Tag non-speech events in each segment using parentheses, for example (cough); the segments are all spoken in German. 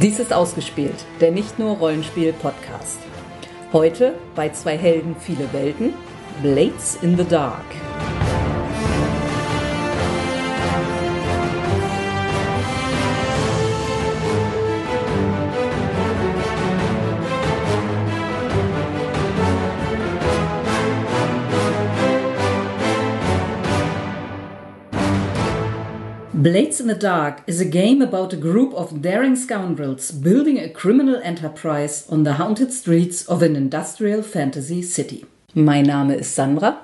Dies ist ausgespielt, der nicht nur Rollenspiel-Podcast. Heute bei zwei Helden, viele Welten, Blades in the Dark. Blades in the Dark is a game about a group of daring scoundrels building a criminal enterprise on the haunted streets of an industrial fantasy city. Mein Name ist Sandra.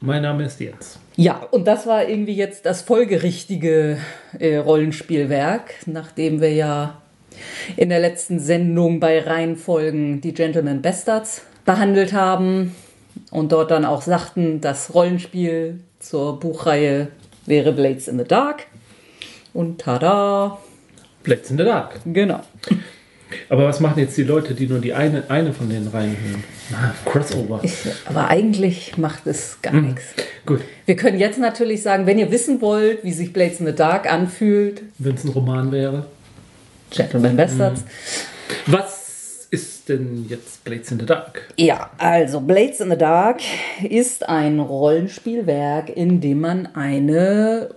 Mein Name ist Jens. Ja, und das war irgendwie jetzt das folgerichtige äh, Rollenspielwerk, nachdem wir ja in der letzten Sendung bei Reihenfolgen die Gentleman Bastards behandelt haben und dort dann auch sagten, das Rollenspiel zur Buchreihe wäre Blades in the Dark. Und tada! Blades in the Dark. Genau. Aber was machen jetzt die Leute, die nur die eine, eine von den Reihen hören? Ah, Crossover. Aber eigentlich macht es gar Hm. nichts. Gut, Wir können jetzt natürlich sagen, wenn ihr wissen wollt, wie sich Blades in the Dark anfühlt, wenn es ein Roman wäre. Gentleman Bastards. Was ist denn jetzt Blades in the Dark? Ja, also Blades in the Dark ist ein Rollenspielwerk, in dem man eine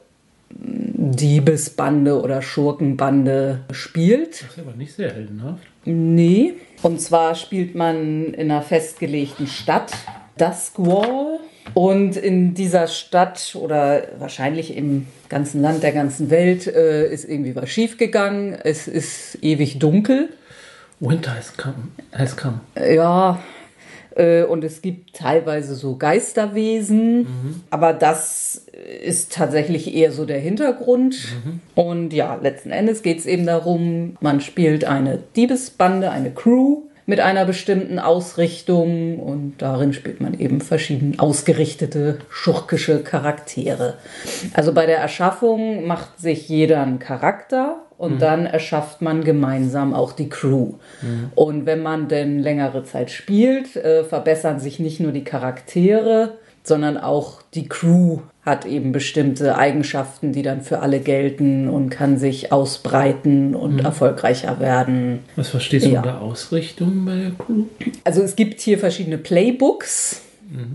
Diebesbande oder Schurkenbande spielt. Das ist aber nicht sehr heldenhaft. Nee. Und zwar spielt man in einer festgelegten Stadt, Duskwall. Und in dieser Stadt oder wahrscheinlich im ganzen Land der ganzen Welt äh, ist irgendwie was schiefgegangen. Es ist ewig dunkel. Winter has come. Has come. Ja, äh, und es gibt teilweise so Geisterwesen, aber das ist tatsächlich eher so der Hintergrund. Und ja, letzten Endes geht es eben darum, man spielt eine Diebesbande, eine Crew mit einer bestimmten Ausrichtung und darin spielt man eben verschieden ausgerichtete schurkische Charaktere. Also bei der Erschaffung macht sich jeder einen Charakter und dann erschafft man gemeinsam auch die Crew. Und wenn man denn längere Zeit spielt, äh, verbessern sich nicht nur die Charaktere, sondern auch die Crew hat eben bestimmte Eigenschaften, die dann für alle gelten und kann sich ausbreiten und erfolgreicher werden. Was verstehst du Ja. unter Ausrichtung bei der Crew? Also es gibt hier verschiedene Playbooks.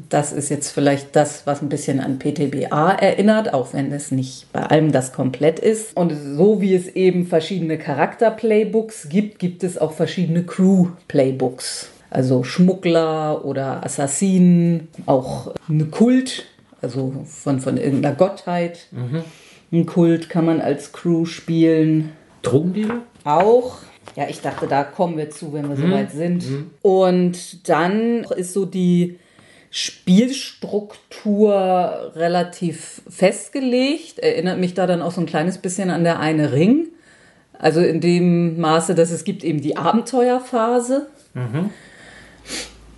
Das ist jetzt vielleicht das, was ein bisschen an PTBA erinnert, auch wenn es nicht bei allem das komplett ist. Und so wie es eben verschiedene Charakter-Playbooks gibt, gibt es auch verschiedene Crew-Playbooks. Also Schmuggler oder Assassinen, auch ein Kult, also von, von irgendeiner Gottheit. Ein Kult kann man als Crew spielen Drogendealer? auch. Ja, ich dachte, da kommen wir zu, wenn wir soweit sind. Und dann ist so die Spielstruktur relativ festgelegt. Erinnert mich da dann auch so ein kleines bisschen an der eine Ring. Also in dem Maße, dass es gibt eben die Abenteuerphase,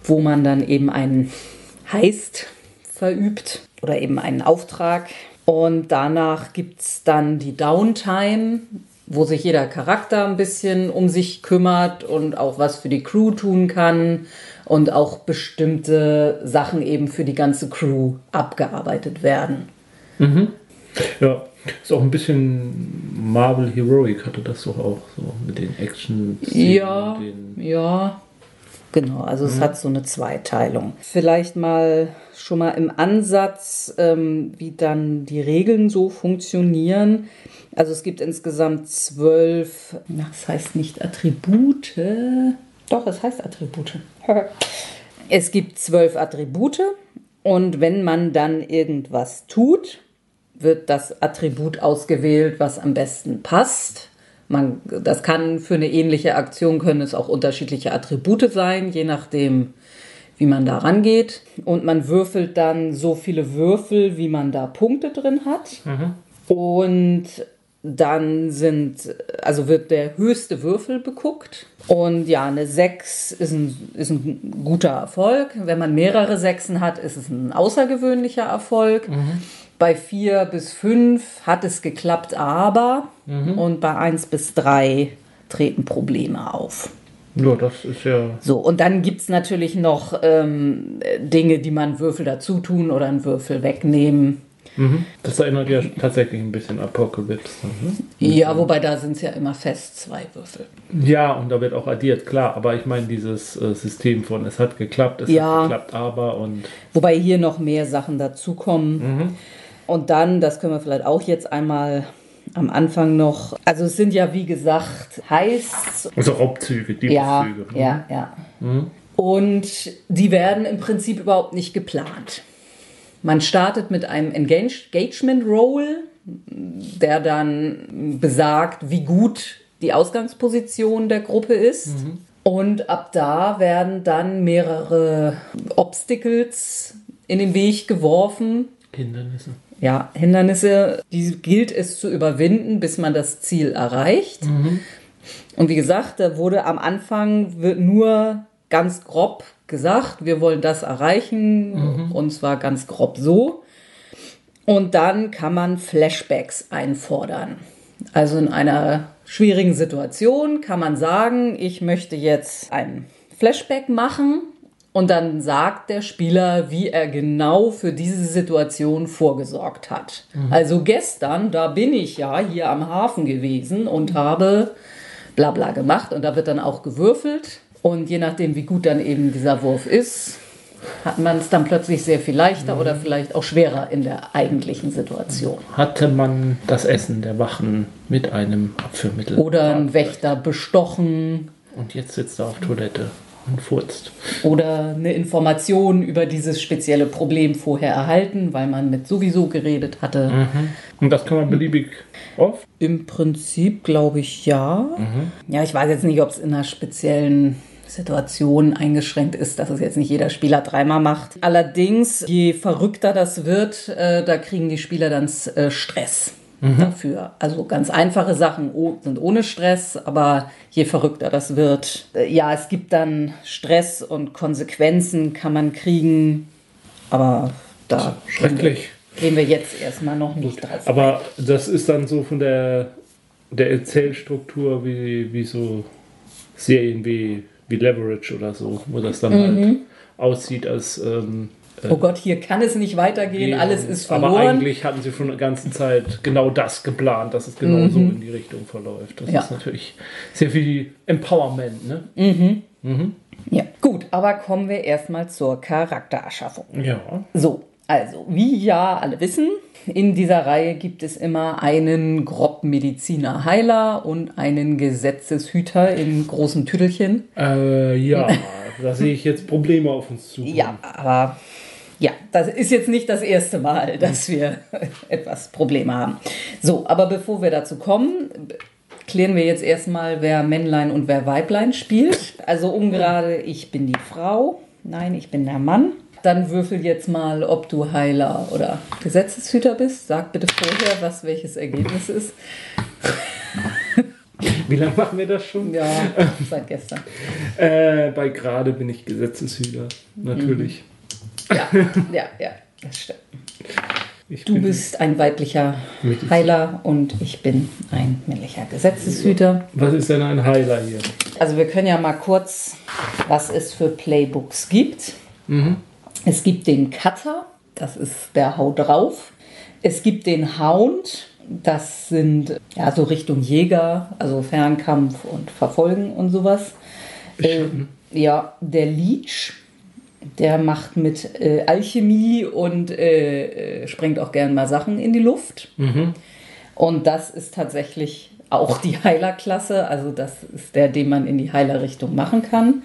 wo man dann eben einen Heist verübt oder eben einen Auftrag. Und danach gibt es dann die Downtime, wo sich jeder Charakter ein bisschen um sich kümmert und auch was für die Crew tun kann und auch bestimmte Sachen eben für die ganze Crew abgearbeitet werden. Ja, ist auch ein bisschen Marvel Heroic hatte das doch auch, so mit den action Ja, Den ja, genau. Also es hat so eine Zweiteilung. Vielleicht mal schon mal im Ansatz, ähm, wie dann die Regeln so funktionieren. Also es gibt insgesamt zwölf, das heißt nicht Attribute. Doch, es heißt Attribute. (laughs) es gibt zwölf Attribute und wenn man dann irgendwas tut, wird das Attribut ausgewählt, was am besten passt. Man, das kann für eine ähnliche Aktion können es auch unterschiedliche Attribute sein, je nachdem, wie man da rangeht. Und man würfelt dann so viele Würfel, wie man da Punkte drin hat. Und dann sind, also wird der höchste Würfel beguckt. Und ja, eine 6 ist ein, ist ein guter Erfolg. Wenn man mehrere Sechsen hat, ist es ein außergewöhnlicher Erfolg. Bei 4 bis 5 hat es geklappt, aber. Und bei 1 bis 3 treten Probleme auf. Ja, das ist ja. So, und dann gibt es natürlich noch ähm, Dinge, die man Würfel dazu tun oder einen Würfel wegnehmen. Mhm. Das erinnert ja tatsächlich ein bisschen Apocalypse. Ne? Ja, wobei da sind es ja immer fest zwei Würfel. Ja, und da wird auch addiert, klar. Aber ich meine dieses äh, System von es hat geklappt, es Ja. hat geklappt, aber und Wobei hier noch mehr Sachen dazukommen. Und dann, das können wir vielleicht auch jetzt einmal am Anfang noch. Also es sind ja wie gesagt Heists. also Raubzüge, Ja, Diebeszüge. ja, ja. Und die werden im Prinzip überhaupt nicht geplant. Man startet mit einem Engage- Engagement Roll, der dann besagt, wie gut die Ausgangsposition der Gruppe ist. Und ab da werden dann mehrere Obstacles in den Weg geworfen, Hindernisse. ja, Hindernisse, die gilt es zu überwinden, bis man das Ziel erreicht. Und wie gesagt, da wurde am Anfang nur ganz grob gesagt, wir wollen das erreichen und zwar ganz grob so. Und dann kann man Flashbacks einfordern. Also in einer schwierigen Situation kann man sagen, ich möchte jetzt ein Flashback machen und dann sagt der Spieler, wie er genau für diese Situation vorgesorgt hat. Also gestern, da bin ich ja hier am Hafen gewesen und habe bla bla gemacht und da wird dann auch gewürfelt. Und je nachdem, wie gut dann eben dieser Wurf ist, hat man es dann plötzlich sehr viel leichter oder vielleicht auch schwerer in der eigentlichen Situation. Hatte man das Essen der Wachen mit einem Abführmittel? Oder ein Wächter bestochen Und jetzt sitzt er auf Toilette und furzt. oder eine Information über dieses spezielle Problem vorher erhalten, weil man mit sowieso geredet hatte. Und das kann man beliebig oft. Im Prinzip glaube ich ja. Ja, ich weiß jetzt nicht, ob es in einer speziellen Situation eingeschränkt ist, dass es jetzt nicht jeder Spieler dreimal macht. Allerdings, je verrückter das wird, äh, da kriegen die Spieler dann äh, Stress dafür. Also ganz einfache Sachen sind ohne Stress, aber je verrückter das wird, äh, ja, es gibt dann Stress und Konsequenzen kann man kriegen, aber da Schrecklich. gehen wir jetzt erstmal noch nicht drauf. Aber das ist dann so von der, der Erzählstruktur wie, wie so Serien wie, wie Leverage oder so, wo das dann halt aussieht als. Ähm, äh, Oh Gott, hier kann es nicht weitergehen, alles ist verloren. Aber eigentlich hatten sie schon eine ganze Zeit genau das geplant, dass es genau so in die Richtung verläuft. Das Mhm. Ja. ist natürlich sehr viel Empowerment, ne? Ja, gut, aber kommen wir erstmal zur Charaktererschaffung. Ja. So, also, wie ja alle wissen, in dieser Reihe gibt es immer einen Grob-Mediziner Heiler und einen Gesetzeshüter in großen Tüdelchen. Äh, ja, (laughs) da sehe ich jetzt Probleme auf uns zu. Ja, aber ja, das ist jetzt nicht das erste Mal, dass wir (laughs) etwas Probleme haben. So, aber bevor wir dazu kommen, klären wir jetzt erstmal, wer Männlein und wer Weiblein spielt. Also ungerade, ich bin die Frau. Nein, ich bin der Mann. Dann würfel jetzt mal, ob du Heiler oder Gesetzeshüter bist. Sag bitte vorher, was welches Ergebnis ist. Wie lange machen wir das schon? Ja, seit gestern. Äh, bei gerade bin ich Gesetzeshüter, natürlich. Ja, ja, ja, das stimmt. Ich Du bist ein weiblicher Medizin. Heiler und ich bin ein männlicher Gesetzeshüter. Was ist denn ein Heiler hier? Also wir können ja mal kurz, was es für Playbooks gibt. Es gibt den Cutter, das ist der Hau drauf. Es gibt den Hound, das sind ja so Richtung Jäger, also Fernkampf und Verfolgen und sowas. Äh, ja, der Leech, der macht mit äh, Alchemie und äh, äh, sprengt auch gern mal Sachen in die Luft. Und das ist tatsächlich auch die Heilerklasse. Also das ist der, den man in die Heilerrichtung machen kann.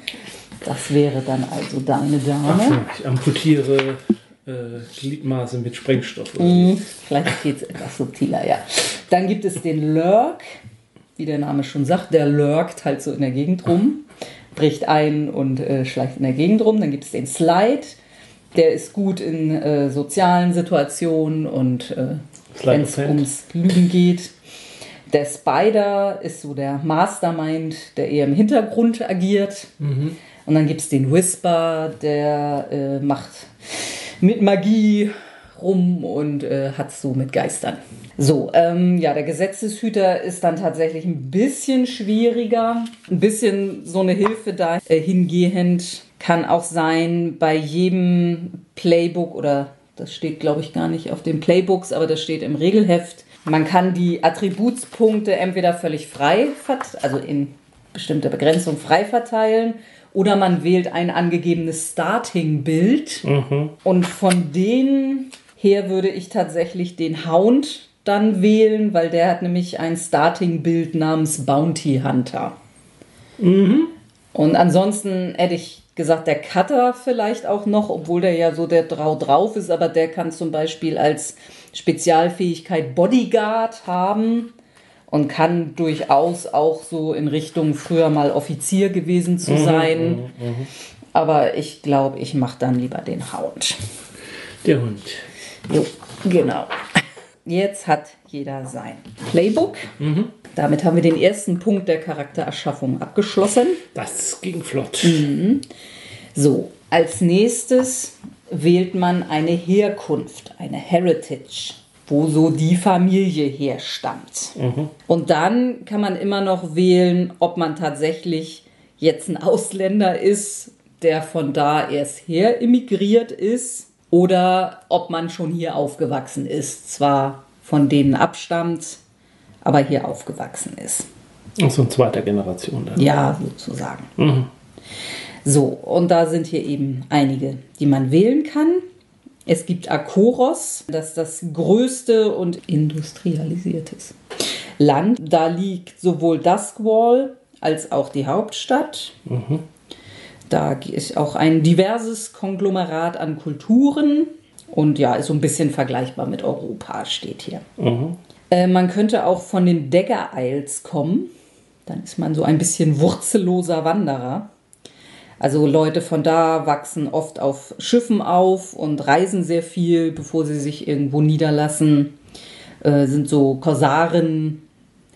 Das wäre dann also deine Dame. Ich amputiere äh, Gliedmaße mit Sprengstoff. Mhm, Vielleicht geht es etwas subtiler, ja. Dann gibt es den Lurk, wie der Name schon sagt. Der lurkt halt so in der Gegend rum, bricht ein und äh, schleicht in der Gegend rum. Dann gibt es den Slide. Der ist gut in äh, sozialen Situationen und äh, wenn es ums Lügen geht. Der Spider ist so der Mastermind, der eher im Hintergrund agiert. Und dann gibt es den Whisper, der äh, macht mit Magie rum und äh, hat so mit Geistern. So, ähm, ja, der Gesetzeshüter ist dann tatsächlich ein bisschen schwieriger. Ein bisschen so eine Hilfe dahingehend kann auch sein, bei jedem Playbook oder Das steht, glaube ich, gar nicht auf den Playbooks, aber das steht im Regelheft. Man kann die Attributspunkte entweder völlig frei, also in bestimmter Begrenzung frei verteilen oder man wählt ein angegebenes Starting-Bild. Mhm. Und von denen her würde ich tatsächlich den Hound dann wählen, weil der hat nämlich ein Starting-Bild namens Bounty Hunter. Mhm. Und ansonsten hätte ich gesagt, der Cutter vielleicht auch noch, obwohl der ja so der Drau drauf ist, aber der kann zum Beispiel als Spezialfähigkeit Bodyguard haben und kann durchaus auch so in Richtung früher mal Offizier gewesen zu mhm, sein. Mhm, mh, Aber ich glaube, ich mache dann lieber den Hound. Der Hund. Jo, genau. Jetzt hat jeder sein Playbook. Mhm. Damit haben wir den ersten Punkt der Charaktererschaffung abgeschlossen. Das ging flott. Mhm. So, als nächstes wählt man eine Herkunft, eine Heritage, wo so die Familie herstammt. Mhm. Und dann kann man immer noch wählen, ob man tatsächlich jetzt ein Ausländer ist, der von da erst her emigriert ist oder ob man schon hier aufgewachsen ist, zwar von denen abstammt, aber hier aufgewachsen ist. Also in zweiter Generation dann. Ja, sozusagen. Mhm. So, und da sind hier eben einige, die man wählen kann. Es gibt Akoros, das ist das größte und industrialisiertes Land. Da liegt sowohl Duskwall als auch die Hauptstadt. Mhm. Da ist auch ein diverses Konglomerat an Kulturen und ja, ist so ein bisschen vergleichbar mit Europa, steht hier. Mhm. Äh, man könnte auch von den Dagger Isles kommen. Dann ist man so ein bisschen wurzelloser Wanderer. Also Leute von da wachsen oft auf Schiffen auf und reisen sehr viel, bevor sie sich irgendwo niederlassen. Äh, sind so Korsaren,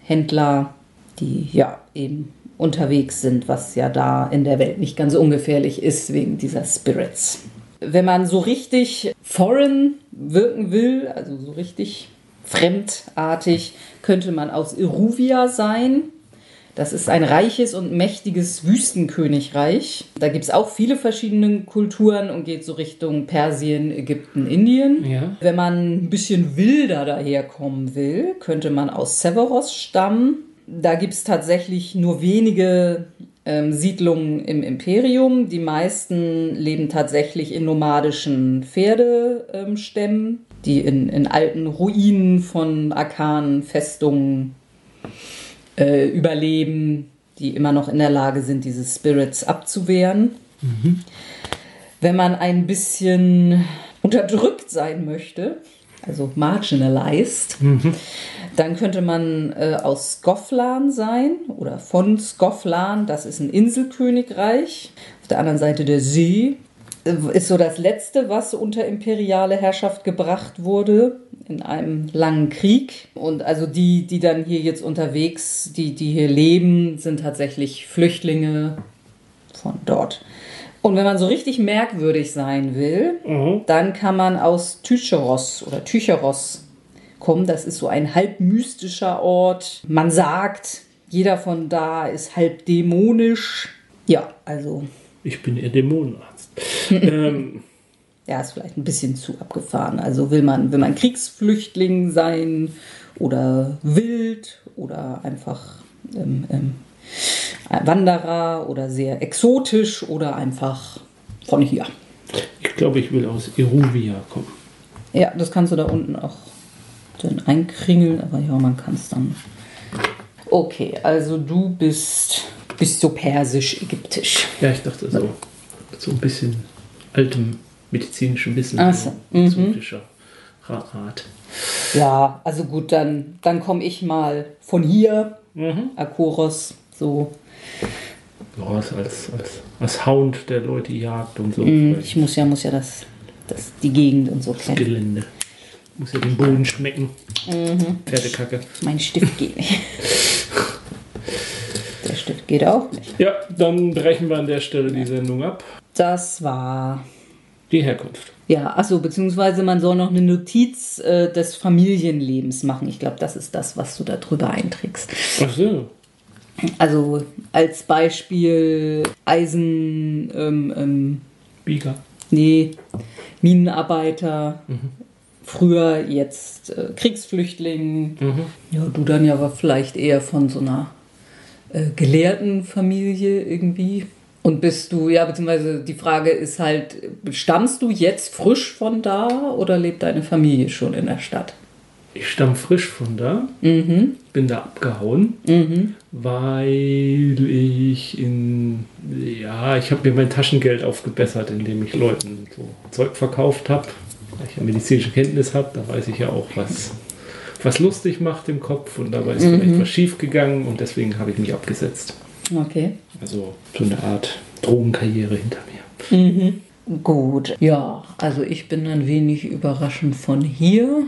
Händler, die ja eben unterwegs sind, was ja da in der Welt nicht ganz ungefährlich ist wegen dieser Spirits. Wenn man so richtig foreign wirken will, also so richtig fremdartig, könnte man aus Iruvia sein. Das ist ein reiches und mächtiges Wüstenkönigreich. Da gibt es auch viele verschiedene Kulturen und geht so Richtung Persien, Ägypten, Indien. Ja. Wenn man ein bisschen wilder daherkommen will, könnte man aus Severos stammen. Da gibt es tatsächlich nur wenige ähm, Siedlungen im Imperium. Die meisten leben tatsächlich in nomadischen Pferdestämmen, ähm, die in, in alten Ruinen von Arkanen, Festungen äh, überleben, die immer noch in der Lage sind, diese Spirits abzuwehren. Mhm. Wenn man ein bisschen unterdrückt sein möchte, also marginalized, mhm. Dann könnte man äh, aus Skoflan sein oder von Skoflan, das ist ein Inselkönigreich. Auf der anderen Seite der See ist so das letzte, was unter imperiale Herrschaft gebracht wurde in einem langen Krieg. Und also die, die dann hier jetzt unterwegs, die, die hier leben, sind tatsächlich Flüchtlinge von dort. Und wenn man so richtig merkwürdig sein will, mhm. dann kann man aus Tycheros oder Tycheros kommen. Das ist so ein halb mystischer Ort. Man sagt, jeder von da ist halb dämonisch. Ja, also. Ich bin eher Dämonenarzt. (laughs) ähm. Ja, ist vielleicht ein bisschen zu abgefahren. Also will man, will man Kriegsflüchtling sein oder wild oder einfach ähm, ähm, Wanderer oder sehr exotisch oder einfach von hier. Ich glaube, ich will aus Iruvia kommen. Ja, das kannst du da unten auch dann einkringeln, aber ja, man kann es dann. Okay, also du bist, bist so persisch-ägyptisch. Ja, ich dachte so, so ein bisschen altem medizinischen Wissen, Ach so. Mhm. exotischer Rat. Ja, also gut, dann, dann komme ich mal von hier, mhm. Akoros, so. Ja, als, als, als Hound der Leute jagt und so. Mhm, ich muss ja, muss ja das, das, die Gegend und so das kennen. Gelände. Muss ja den Boden schmecken. Mhm. Pferdekacke. Mein Stift geht nicht. (laughs) Der Stift geht auch nicht. Ja, dann brechen wir an der Stelle die Sendung ab. Das war die Herkunft. Ja, achso, beziehungsweise man soll noch eine Notiz äh, des Familienlebens machen. Ich glaube, das ist das, was du da drüber einträgst. Ach so. Also als Beispiel Eisen, ähm, ähm, Bieger. Nee, Minenarbeiter. Früher jetzt äh, Kriegsflüchtling. Ja, du dann ja aber vielleicht eher von so einer äh, gelehrten Familie irgendwie. Und bist du, ja, beziehungsweise die Frage ist halt, stammst du jetzt frisch von da oder lebt deine Familie schon in der Stadt? Ich stamme frisch von da, Mhm. bin da abgehauen, Mhm. weil ich in, ja, ich habe mir mein Taschengeld aufgebessert, indem ich Leuten so Zeug verkauft habe. Weil ich ja medizinische Kenntnis habe, da weiß ich ja auch, was, was lustig macht im Kopf und dabei ist vielleicht was schief gegangen und deswegen habe ich mich abgesetzt. Okay. Also so eine Art Drogenkarriere hinter mir. Gut. Ja, also ich bin ein wenig überraschend von hier.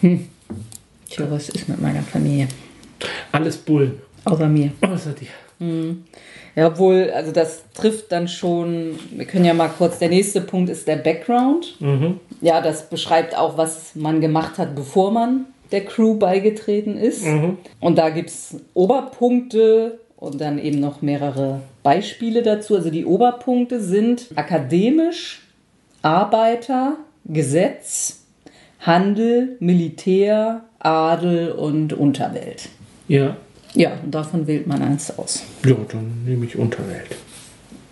Hm. Tja, was ist mit meiner Familie? Alles Bullen, Außer mir. außer dir. Ja, obwohl, also das trifft dann schon, wir können ja mal kurz, der nächste Punkt ist der Background. Mhm. Ja, das beschreibt auch, was man gemacht hat, bevor man der Crew beigetreten ist. Und da gibt es Oberpunkte und dann eben noch mehrere Beispiele dazu. Also die Oberpunkte sind akademisch, Arbeiter, Gesetz, Handel, Militär, Adel und Unterwelt. Ja. Ja, und davon wählt man eins aus. Ja, dann nehme ich Unterwelt.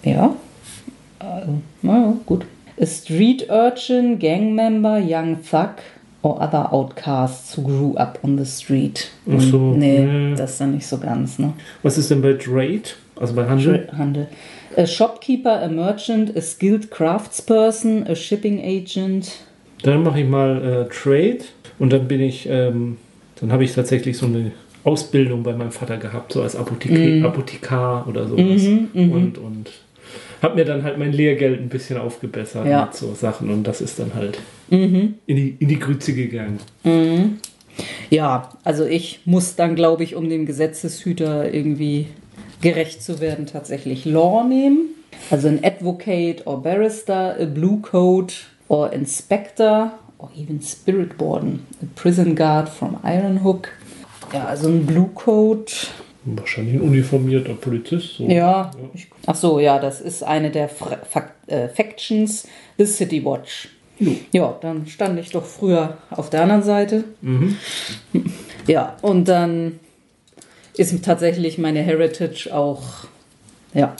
Ja. Also, naja, gut. A street urchin, gang member, young thug or other outcasts who grew up on the street. Ach so, Nee, nee. das ist dann nicht so ganz, ne? Was ist denn bei Trade? Also bei Handel? Handel. A shopkeeper, a merchant, a skilled craftsperson, a shipping agent. Dann mache ich mal äh, Trade und dann bin ich, ähm, dann habe ich tatsächlich so eine Ausbildung bei meinem Vater gehabt, so als Apotheke Apothekar oder sowas. und und habe mir dann halt mein Lehrgeld ein bisschen aufgebessert Ja. mit so Sachen und das ist dann halt in, die, in die Grütze gegangen. Ja, also ich muss dann, glaube ich, um dem Gesetzeshüter irgendwie gerecht zu werden, tatsächlich Law nehmen. Also ein Advocate or Barrister, a Blue Coat or Inspector or even Spirit Warden, a Prison Guard from Iron Hook. Ja, also ein Blue Coat. Wahrscheinlich ein uniformierter Polizist. So. Ja, ich, ach so, ja, das ist eine der Fra Fak äh, Factions, the City Watch. Ja, dann stand ich doch früher auf der anderen Seite. Ja, und dann ist tatsächlich meine Heritage auch, ja,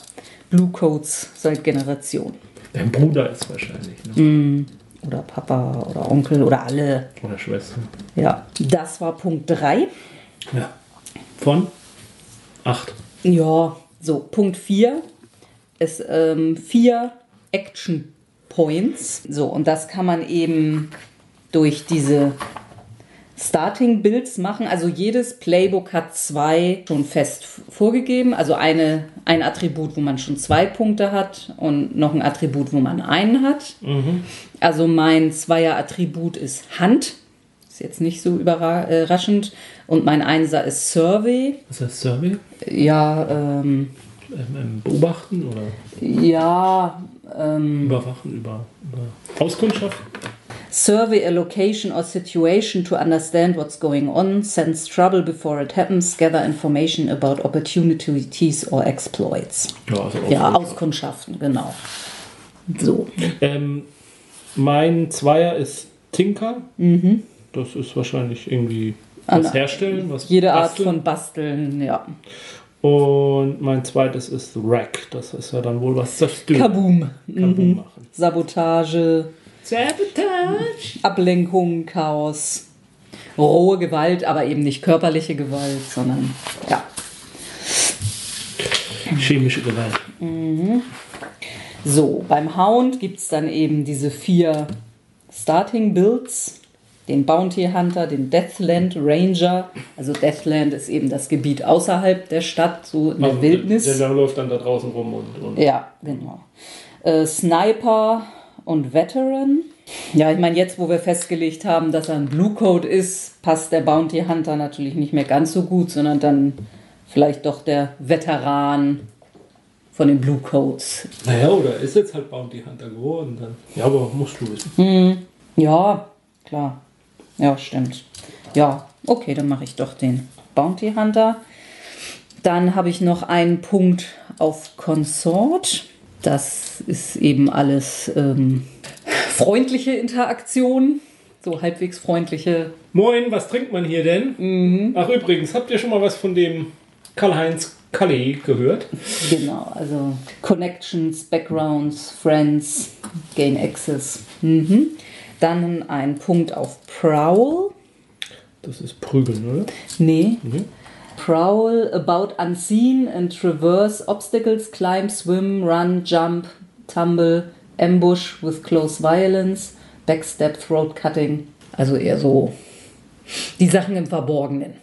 Blue Coats seit Generation. Dein Bruder ist wahrscheinlich. Ne? Oder Papa oder Onkel oder alle. Oder Schwester. Ja, das war Punkt 3. Ja. Von? Acht. Ja, so, Punkt 4 ist ähm, vier Action Points. So, und das kann man eben durch diese Starting Builds machen. Also jedes Playbook hat zwei schon fest vorgegeben. Also eine, ein Attribut, wo man schon zwei Punkte hat und noch ein Attribut, wo man einen hat. Also mein Zweier-Attribut ist Hand. Ist jetzt nicht so überraschend. Und mein Einser ist Survey. Was heißt Survey? Ja, ähm, Ähm, ähm, beobachten oder ja, ähm, überwachen über, über Auskundschaft? survey a location or situation to understand what's going on, sense trouble before it happens, gather information about opportunities or exploits. Ja, also Ja, Auskundschaft. Auskundschaften, genau. So. Ähm, mein Zweier ist Tinker. Das ist wahrscheinlich irgendwie was An- herstellen, was Jede Art basteln. von Basteln, ja. Und mein zweites ist Rack. Das ist ja dann wohl was zerstören. Kaboom. Kaboom machen. Sabotage, Sabotage. Ablenkung, Chaos. Rohe Gewalt, aber eben nicht körperliche Gewalt, sondern ja. Chemische Gewalt. So, beim Hound gibt es dann eben diese vier Starting Builds. Den Bounty Hunter, den Deathland Ranger. Also Deathland ist eben das Gebiet außerhalb der Stadt, so in der Also, Wildnis. Der, der läuft dann da draußen rum und. und Ja, genau. Äh, Sniper und Veteran. Ja, ich meine, jetzt, wo wir festgelegt haben, dass er ein Blue Code ist, passt der Bounty Hunter natürlich nicht mehr ganz so gut, sondern dann vielleicht doch der Veteran von den Blue Codes. Naja, oder ist jetzt halt Bounty Hunter geworden dann. Ja, aber musst du wissen. Ja, klar. Ja, stimmt. Ja, okay, dann mache ich doch den Bounty Hunter. Dann habe ich noch einen Punkt auf Consort. Das ist eben alles ähm, freundliche Interaktion, so halbwegs freundliche. Moin, was trinkt man hier denn? Mhm. Ach übrigens, habt ihr schon mal was von dem Karl-Heinz Kalle gehört? Genau, also Connections, Backgrounds, Friends, Gain Access. Mhm. Dann ein Punkt auf Prowl. Das ist Prügeln, oder? Nee. Prowl about unseen and traverse obstacles, climb, swim, run, jump, tumble, ambush with close violence, backstep, throat cutting. Also eher so die Sachen im Verborgenen.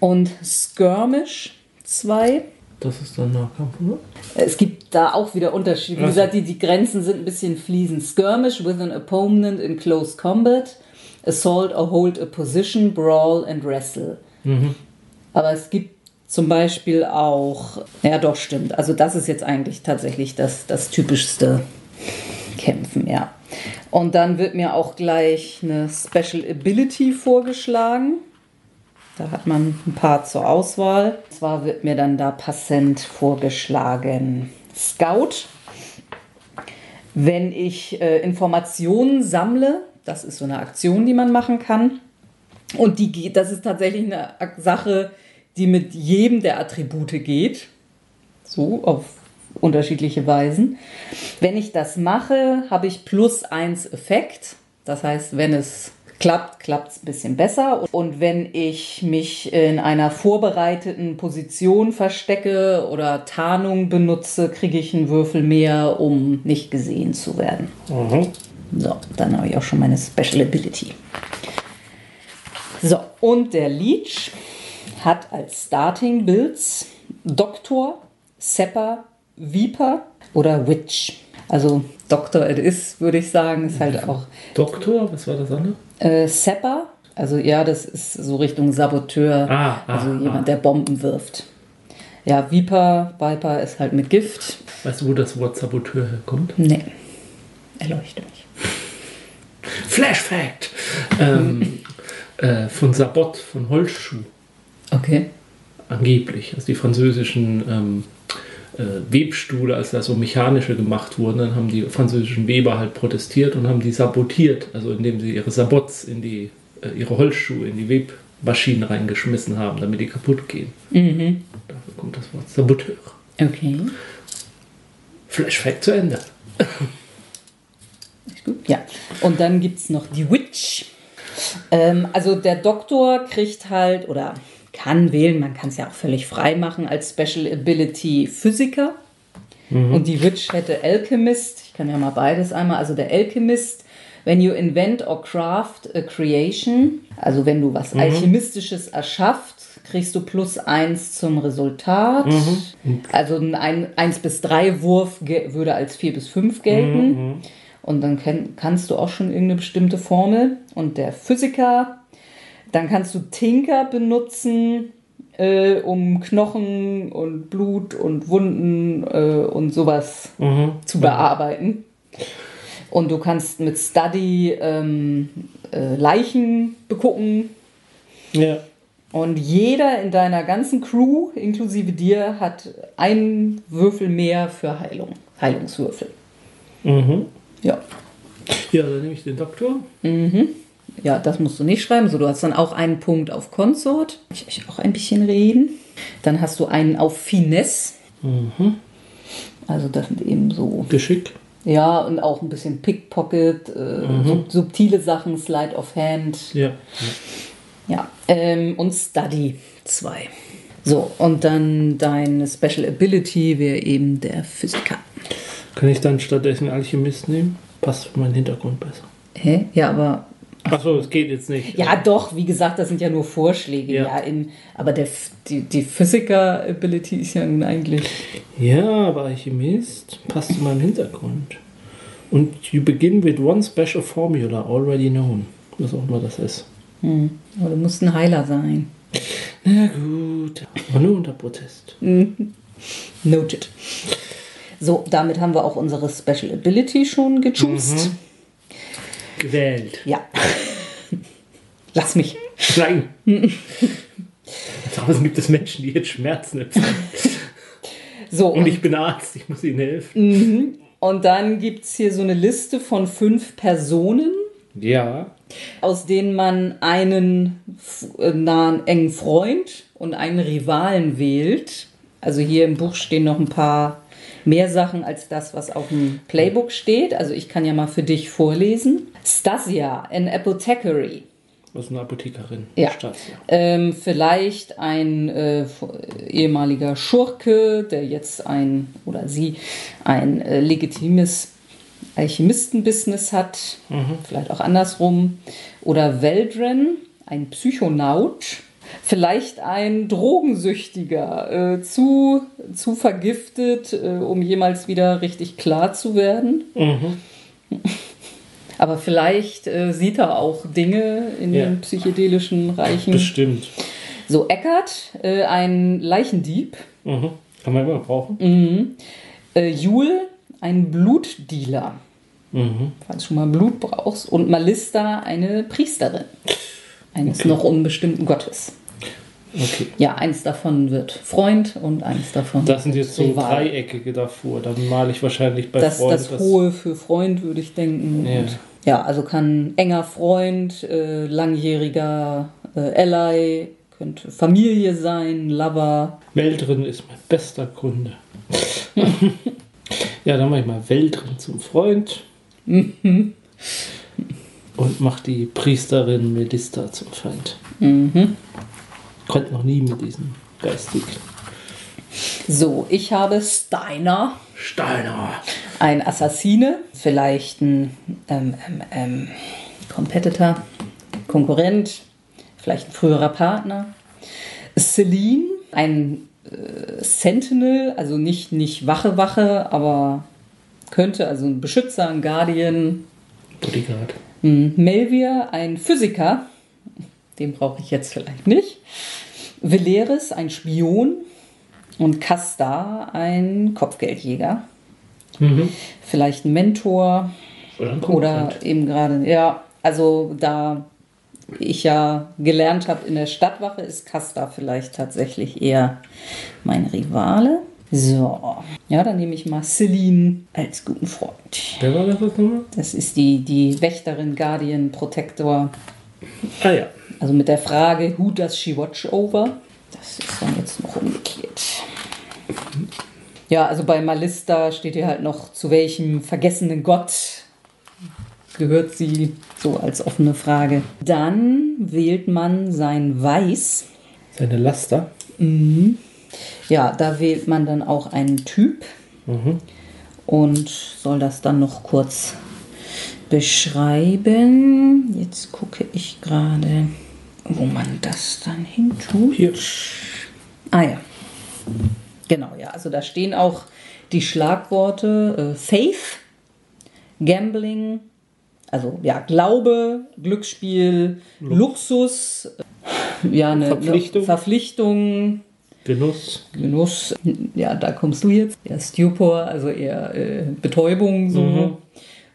Und Skirmish 2. Das ist dann Nahkampf, oder? Es gibt da auch wieder Unterschiede. Wie gesagt, die, die Grenzen sind ein bisschen fließend. Skirmish with an opponent in close combat, assault or hold a position, brawl and wrestle. Aber es gibt zum Beispiel auch, ja doch stimmt, also das ist jetzt eigentlich tatsächlich das, das typischste Kämpfen, ja. Und dann wird mir auch gleich eine Special Ability vorgeschlagen. Da hat man ein paar zur Auswahl. Und zwar wird mir dann da passend vorgeschlagen Scout. Wenn ich äh, Informationen sammle, das ist so eine Aktion, die man machen kann. Und die geht, das ist tatsächlich eine Sache, die mit jedem der Attribute geht. So, auf unterschiedliche Weisen. Wenn ich das mache, habe ich plus eins Effekt. Das heißt, wenn es klappt, klappt es ein bisschen besser. Und wenn ich mich in einer vorbereiteten Position verstecke oder Tarnung benutze, kriege ich einen Würfel mehr, um nicht gesehen zu werden. So, dann habe ich auch schon meine Special Ability. So, und der Leech hat als Starting Builds Doktor, Sepper, Viper oder Witch. Also Doktor it is, würde ich sagen, ist halt auch Doktor, was war das andere? äh, Sepper. Also ja, das ist so Richtung Saboteur, Ah, ah, also jemand, ah. der Bomben wirft. Ja, Viper, Viper ist halt mit Gift. Weißt du, wo das Wort Saboteur herkommt? Nee, erleuchte mich. (laughs) Flash Fact! ähm, (laughs) äh, von Sabot, von Holzschuh. Okay. Angeblich. Also die französischen ähm, äh, Webstule, als da so mechanische gemacht wurden, dann haben die französischen Weber halt protestiert und haben die sabotiert. Also indem sie ihre Sabots in die, äh, ihre Holzschuhe in die Webmaschinen reingeschmissen haben, damit die kaputt gehen. Mhm. Dafür kommt das Wort Saboteur. Okay. Flash Fact zu Ende. Ist gut. Ja. Und dann gibt es noch die Witch. Ähm, also der Doktor kriegt halt oder kann wählen, man kann es ja auch völlig frei machen als Special Ability Physiker. Und die Witch hätte Alchemist. Ich kann ja mal beides einmal. Also der Alchemist, when you invent or craft a creation, also wenn du was Alchemistisches erschafft, kriegst du plus eins zum Resultat. Also ein 1 bis 3 Wurf würde als 4 bis 5 gelten. Und dann kannst du auch schon irgendeine bestimmte Formel. Und der Physiker, dann kannst du Tinker benutzen, äh, um Knochen und Blut und Wunden äh, und sowas zu bearbeiten. Und du kannst mit Study ähm, äh, Leichen begucken. Ja. Und jeder in deiner ganzen Crew, inklusive dir, hat einen Würfel mehr für Heilung. Heilungswürfel. Mhm. Ja. Ja, dann nehme ich den Doktor. Ja, das musst du nicht schreiben. So, du hast dann auch einen Punkt auf Consort. Ich, ich auch ein bisschen reden. Dann hast du einen auf Finesse. Also das sind eben so, Geschick. ja, und auch ein bisschen Pickpocket, äh, sub subtile Sachen, Slide of Hand. Ja. Ja, ähm, und Study 2. So, und dann deine Special Ability wäre eben der Physiker. Kann ich dann stattdessen Alchemist nehmen? Passt für meinen Hintergrund besser. Hä? Ja, aber Achso, es geht jetzt nicht. Ja, doch, wie gesagt, das sind ja nur Vorschläge. Ja. Ja. in, aber der, die, die Physiker-Ability ist ja nun eigentlich. Ja, aber Alchemist passt zu meinem Hintergrund. Und you begin with one special formula already known. Was auch immer das ist. Hm, aber du musst ein Heiler sein. Na gut. Aber nur unter Protest. Noted. So, damit haben wir auch unsere Special Ability schon gechoost. Gewählt. Ja. (laughs) Lass mich. Nein. Draußen gibt es Menschen, die jetzt Schmerzen empfinden. So, Und ich bin Arzt, ich muss Ihnen helfen. Mhm. Und dann gibt es hier so eine Liste von fünf Personen, Ja. aus denen man einen äh, nahen, engen Freund und einen Rivalen wählt. Also hier im Buch stehen noch ein paar mehr Sachen als das, was auf dem Playbook steht. Also ich kann ja mal für dich vorlesen. Stasia, an apothecary. Was eine Apothekerin. Ja. Stasia. Ähm, vielleicht ein äh, ehemaliger Schurke, der jetzt ein oder sie ein äh, legitimes Alchemistenbusiness hat, vielleicht auch andersrum. Oder Veldren, ein Psychonaut. Vielleicht ein Drogensüchtiger, äh, zu, zu vergiftet, äh, um jemals wieder richtig klar zu werden. (laughs) Aber vielleicht äh, sieht er auch Dinge in Ja. den psychedelischen Reichen. Bestimmt. So, Eckart, äh, ein Leichendieb. Mhm. Kann man immer brauchen. Äh, Jule, ein Blutdealer. Mhm. Falls du schon mal Blut brauchst. Und Malista, eine Priesterin. Eines Okay. noch unbestimmten Gottes. Okay. Ja, eins davon wird Freund und eins davon Das sind jetzt so Rival. dreieckige davor. Dann male ich wahrscheinlich bei Das, Freund das Hohe für Freund, würde ich denken. Ja. Und, ja, also kann enger Freund, äh, langjähriger äh, Ally, könnte Familie sein, Lover. Wäldrin ist mein bester Kunde. (laughs) ja, dann mache ich mal Wäldrin zum Freund. Mhm. Und mach die Priesterin Melista zum Feind. Mhm. Konnte noch nie mit diesem Geistig. So, ich habe Steiner, Steiner. ein Assassine, vielleicht ein ähm, ähm, ähm, Competitor, Konkurrent, vielleicht ein früherer Partner. Celine, ein äh, Sentinel, also nicht, nicht Wache, Wache, aber könnte, also ein Beschützer, ein Guardian. Bodyguard. Hm, Melvir, ein Physiker, den brauche ich jetzt vielleicht nicht. Veleris, ein Spion. Und Kastar, ein Kopfgeldjäger. Mhm. Vielleicht ein Mentor Oder ein oder eben gerade, ja, also da ich ja gelernt habe in der Stadtwache, ist Kastar vielleicht tatsächlich eher mein Rivale. So, ja, dann nehme ich mal Celine als guten Freund. Wer war das nochmal? Das ist die, die Wächterin, Guardian, Protector. Ah ja. Also mit der Frage, who does she watch over? Das ist dann jetzt noch umgekehrt. Ja, also bei Malista steht hier halt noch, zu welchem vergessenen Gott gehört sie, so als offene Frage. Dann wählt man sein Weiß. Seine Laster. Ja, da wählt man dann auch einen Typ Mhm. und soll das dann noch kurz beschreiben. Jetzt gucke ich gerade, wo man das dann hin tut. Hier. Ah ja. Genau, ja. Also da stehen auch die Schlagworte äh, Faith, Gambling, also ja, Glaube, Glücksspiel, Luxus, äh, ja, eine Verpflichtung. Verpflichtung, Genuss. Genuss, ja, da kommst du jetzt. Eher Stupor, also eher äh, Betäubung so. Mhm.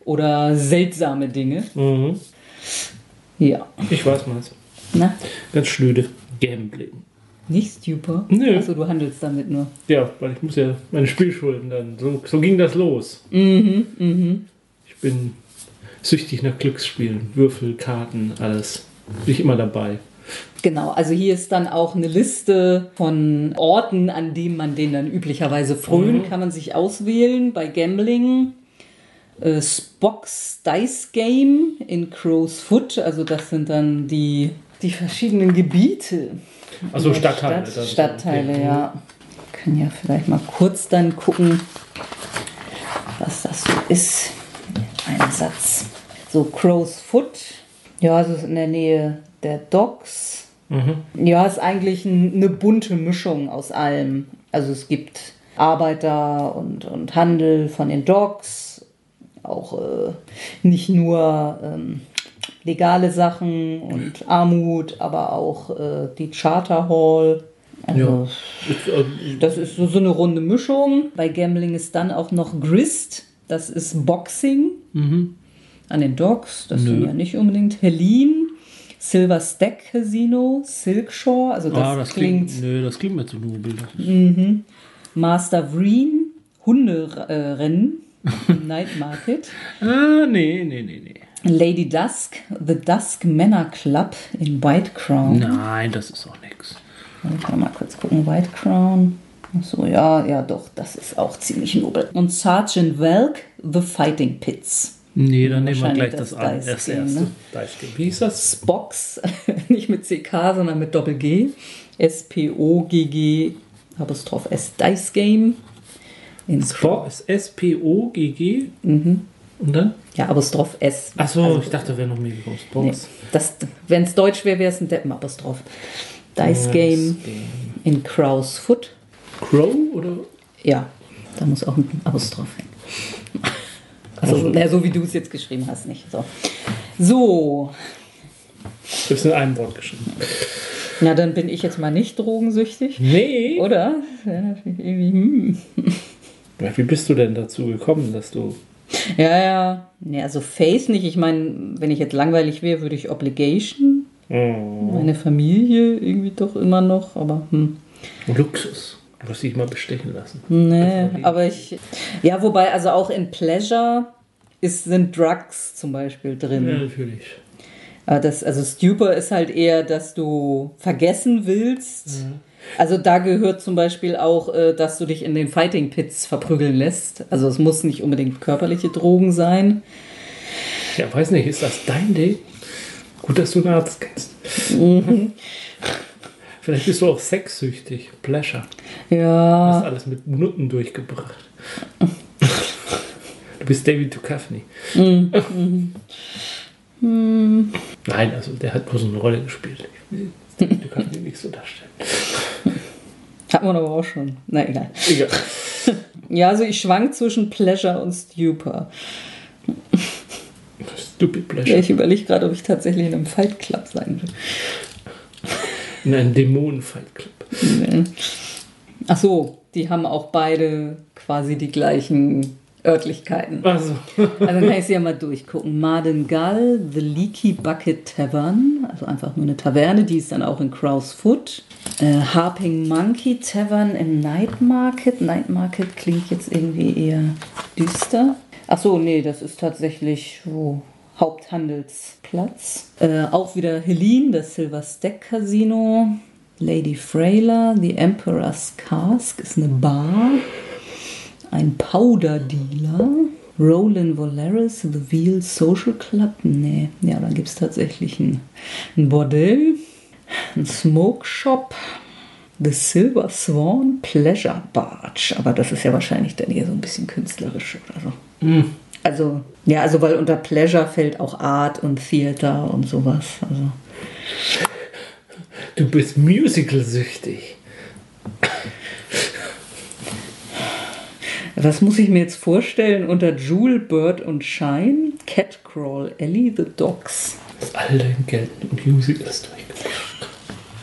Oder seltsame Dinge. Mhm. Ja. Ich weiß mal. Na, Ganz schnöde. Gambling. nicht Stupor? Nö. Also du handelst damit nur. Ja, weil ich muss ja meine Spielschulden dann. So, so ging das los. Mhm, mhm. Ich bin süchtig nach Glücksspielen. Würfel, Karten, alles. Bin ich immer dabei. Genau, also hier ist dann auch eine Liste von Orten, an denen man den dann üblicherweise frönt, kann man sich auswählen. Bei Gambling, äh, Spock's Dice Game in Crow's Foot, also das sind dann die, die verschiedenen Gebiete. Also Stadtteile. Stadt. Stadtteile, Okay. ja. Können ja vielleicht mal kurz dann gucken, was das so ist. Ein Satz. So, Crow's Foot. Ja, es ist in der Nähe der Docks. Mhm. Ja, ist eigentlich ein, eine bunte Mischung aus allem. Also es gibt Arbeiter und, und Handel von den Docks, auch äh, nicht nur ähm, legale Sachen und Armut, aber auch äh, die Charter Hall. Also, Ja. Äh, Das ist so, so eine runde Mischung. Bei Gambling ist dann auch noch Grist, das ist Boxing Mhm. an den Docks, das Nö. sind ja nicht unbedingt Helene, Silver Stack Casino, Silk Shore, also das, ah, das klingt, klingt. Nö, das klingt mir zu nobel. Mhm. Master Vreen, Hunderennen, Night Market. Ah, nee, nee, nee, nee. Lady Dusk, The Dusk Manor Club in White Crown. Nein, das ist auch nix. Ich kann mal kurz gucken. White Crown. Achso, ja, ja, doch, das ist auch ziemlich nobel. Und Sergeant Welk, The Fighting Pits. Nee, dann nehmen wir gleich das, das an. Das Game, erste ne? Dice Game. Wie hieß das? Spox, (laughs) nicht mit CK, sondern mit Doppel-G. S-P-O-G-G, Apostroph S, Dice Game. In ist S-P-O-G-G. Und dann? Ja, Apostroph S. Achso, Also, ich dachte, wäre noch mehr groß. nee, Box. das, Wenn es Deutsch wäre, wäre es ein Deppen-Apostroph. Dice Game in Crow's Foot. Crow oder? Ja, da muss auch ein Apostroph hin. (laughs) Also, na, so wie du es jetzt geschrieben hast, nicht. So. so, Du hast in einem Wort geschrieben. na dann bin ich jetzt mal nicht drogensüchtig, Nee. oder? Hm. Wie bist du denn dazu gekommen, dass du. Ja, ja. Nee, also Face nicht. Ich meine, wenn ich jetzt langweilig wäre, würde ich Obligation. Oh, Meine Familie irgendwie doch immer noch, aber hm. Luxus. Du musst dich mal bestechen lassen. Nee, aber ich. Ja, wobei, also auch in Pleasure ist, sind Drugs zum Beispiel drin. Ja, natürlich. Aber das, also Stupor ist halt eher, dass du vergessen willst. Also da gehört zum Beispiel auch, äh, dass du dich in den Fighting Pits verprügeln lässt. Also es muss nicht unbedingt körperliche Drogen sein. Ja, weiß nicht, ist das dein Ding? Gut, dass du einen Arzt kennst. (laughs) Vielleicht bist du auch sexsüchtig. Pleasure. Ja. Hast alles mit Nutten durchgebracht. Du bist David Duchovny. (laughs) Nein, also der hat bloß eine Rolle gespielt. Ich will David Duchovny nicht so darstellen. (laughs) Hat man aber auch schon. Na egal. Egal. (laughs) Ja, also ich schwank zwischen Pleasure und Stupor. Stupid Ja, Pleasure. ich überlege gerade, ob ich tatsächlich in einem Fight Club sein will. In einem Dämonen-Fight Club. Ach so, die haben auch beide quasi die gleichen Örtlichkeiten. Also, (laughs) Also dann kann ich sie ja mal durchgucken. Mardengal, The Leaky Bucket Tavern, also einfach nur eine Taverne, die ist dann auch in Crow's Foot. Äh, Harping Monkey Tavern im Night Market. Night Market klingt jetzt irgendwie eher düster. Ach so, nee, das ist tatsächlich wo, Haupthandelsplatz. Äh, auch wieder Helene, das Silver Stack Casino. Lady Freyla, The Emperor's Cask ist eine Bar ein Powder Dealer. Roland Volaris, The Veal Social Club. Nee, ja, da gibt es tatsächlich ein, ein Bordell. Ein Smoke Shop. The Silver Swan Pleasure Barge. Aber das ist ja wahrscheinlich dann eher so ein bisschen künstlerisch oder so. Also, ja, also weil unter Pleasure fällt auch Art und Theater und sowas. Also, du bist musical-süchtig. Was muss ich mir jetzt vorstellen unter Jewel, Bird und Shine? Catcrawl, Ellie, The Dogs. Hast all dein Geld mit Musicals (laughs) durchgebracht.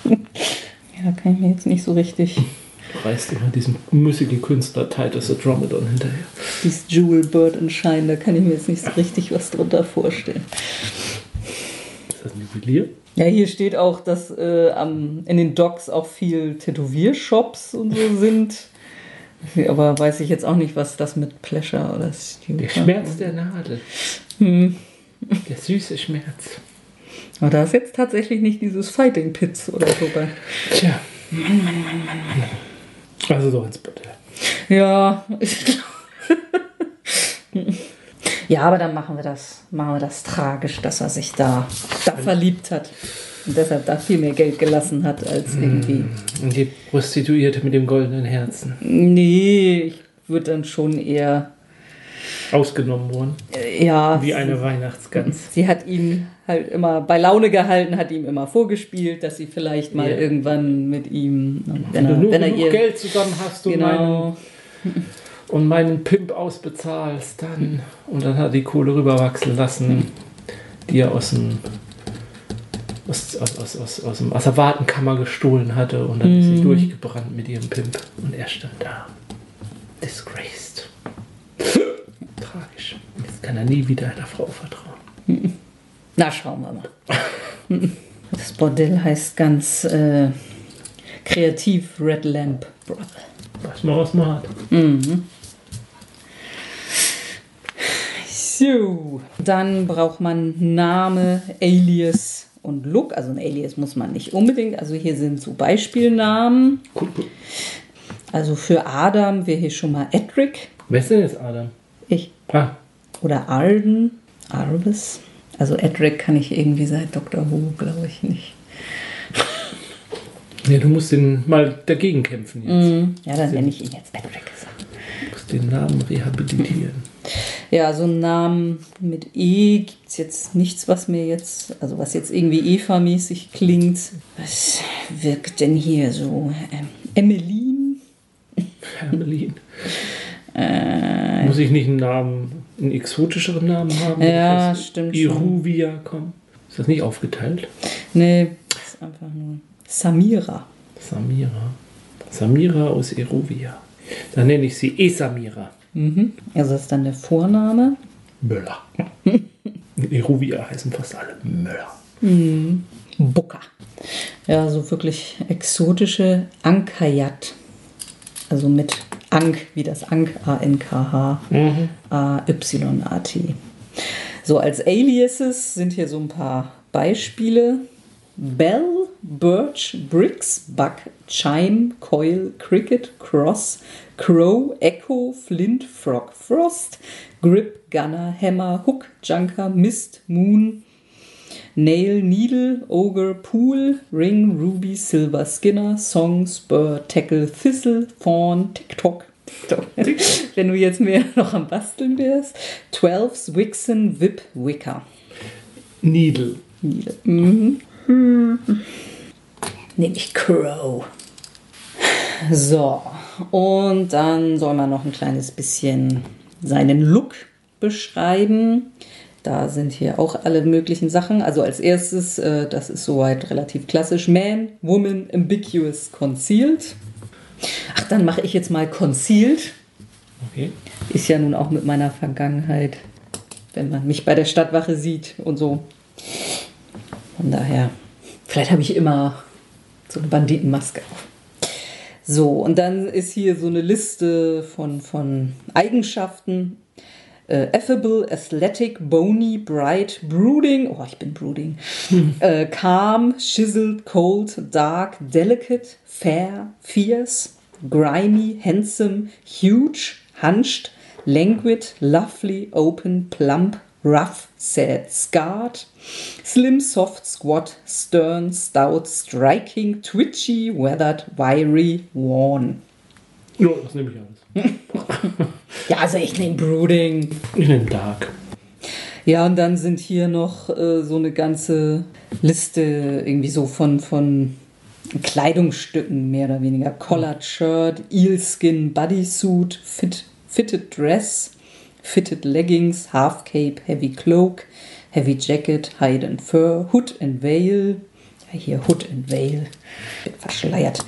Ja, da kann ich mir jetzt nicht so richtig. Du reißt immer diesen Musical-Künstler Titus Andromedon hinterher. Dieses Jewel, Bird und Shine, da kann ich mir jetzt nicht so richtig was drunter vorstellen. Ist das ein Juwelier? Ja, hier steht auch, dass äh, am, in den Docks auch viel Tätowiershops und so sind. Aber weiß ich jetzt auch nicht, was das mit Pleasure oder Stupor- Der Schmerz der Nadel. Der süße Schmerz. Aber da ist jetzt tatsächlich nicht dieses Fighting Pits oder so bei. Tja. Also doch ins Bordell. Ja, ich glaube. (laughs) ja, aber dann machen wir das, machen wir das tragisch, dass er sich da, da verliebt hat. Und deshalb da viel mehr Geld gelassen hat als irgendwie. Und die Prostituierte mit dem goldenen Herzen. Nee, ich würde dann schon eher. Ausgenommen worden. äh, Ja, Wie eine Weihnachtsgans. sie hat ihn halt immer bei Laune gehalten, hat ihm immer vorgespielt, dass sie vielleicht mal Ja. irgendwann mit ihm, wenn Wenn du er, nur wenn er genug ihr. Geld zusammen hast und, meinen, genau. und meinen Pimp ausbezahlst, dann. Und dann hat er die Kohle rüberwachsen lassen, die er aus dem. Aus, aus, aus, aus, aus, dem, Wartenkammer gestohlen hatte und dann ist sie durchgebrannt mit ihrem Pimp und er stand da. Disgraced. Tragisch. Jetzt kann er nie wieder einer Frau vertrauen. Na, schauen wir mal. Das Bordell heißt ganz äh, kreativ Red Lamp Brothel. Was? Mal was man hat. So, dann braucht man Name, Alias und Look. Also ein Alias muss man nicht unbedingt. Also hier sind so Beispielnamen. Also für Adam wäre hier schon mal Edric. Wer ist denn jetzt Adam? Ich. Ah, Oder Arden. Arvis. Also Edric kann ich irgendwie seit Dr. Who, glaube ich, nicht. ja, du musst den mal dagegen kämpfen jetzt. Mhm. Ja, dann nenne ich ihn jetzt Edric. Du musst den Namen rehabilitieren. (laughs) Ja, so einen Namen mit E gibt es jetzt nichts, was mir jetzt, also was jetzt irgendwie Eva-mäßig klingt. Was wirkt denn hier so? Ähm, Emmeline? Hermelin. (laughs) Muss ich nicht einen Namen, einen exotischeren Namen haben? Ja, stimmt. Iruvia kommen. Ist das nicht aufgeteilt? Nee, ist einfach nur Samira. Samira. Samira aus Iruvia. Dann nenne ich sie Esamira. Also das ist dann der Vorname. Möller. (laughs) In Iruvia heißen fast alle Möller. Buka. Ja, so wirklich exotische Ankayat. Also mit Ank, wie das Ank, A-N-K-H, A-Y-A-T. So, als Aliases sind hier so ein paar Beispiele. Bell, Birch, Bricks, Buck, Chime, Coil, Cricket, Cross, Crow, Echo, Flint, Frog, Frost, Grip, Gunner, Hammer, Hook, Junker, Mist, Moon, Nail, Needle, Ogre, Pool, Ring, Ruby, Silver, Skinner, Song, Spur, Tackle, Thistle, Fawn, TikTok. (laughs) Wenn du jetzt mehr (laughs) noch am Basteln wärst. Twelves, Wixen, Whip, Wicker. Needle. Needle. Mhm. Nehme ich Crow. So, und dann soll man noch ein kleines bisschen seinen Look beschreiben. Da sind hier auch alle möglichen Sachen. Also als erstes, äh, das ist soweit relativ klassisch, Man, Woman, Ambiguous, Concealed. Ach, dann mache ich jetzt mal Concealed. Okay. Ist ja nun auch mit meiner Vergangenheit, wenn man mich bei der Stadtwache sieht und so. Von daher, vielleicht habe ich immer so eine Banditenmaske auf. So, und dann ist hier so eine Liste von, von Eigenschaften. Äh, affable, athletic, bony, bright, brooding, oh, ich bin brooding, (laughs) äh, calm, chiseled, cold, dark, delicate, fair, fierce, grimy, handsome, huge, hunched, languid, lovely, open, plump, rough, sad, scarred, slim, soft, squat, stern, stout, striking, twitchy, weathered, wiry, worn. Ja, das nehme ich alles. (laughs) Ja, also ich nehme Brooding. Ich nehme Dark. Ja, und dann sind hier noch äh, so eine ganze Liste irgendwie so von, von Kleidungsstücken, mehr oder weniger. Collared Shirt, Eelskin Bodysuit, fit, Fitted Dress, Fitted Leggings, Half Cape, Heavy Cloak, Heavy Jacket, Hide and Fur, Hood and Veil. Ja, hier Hood and Veil. Bin verschleiert.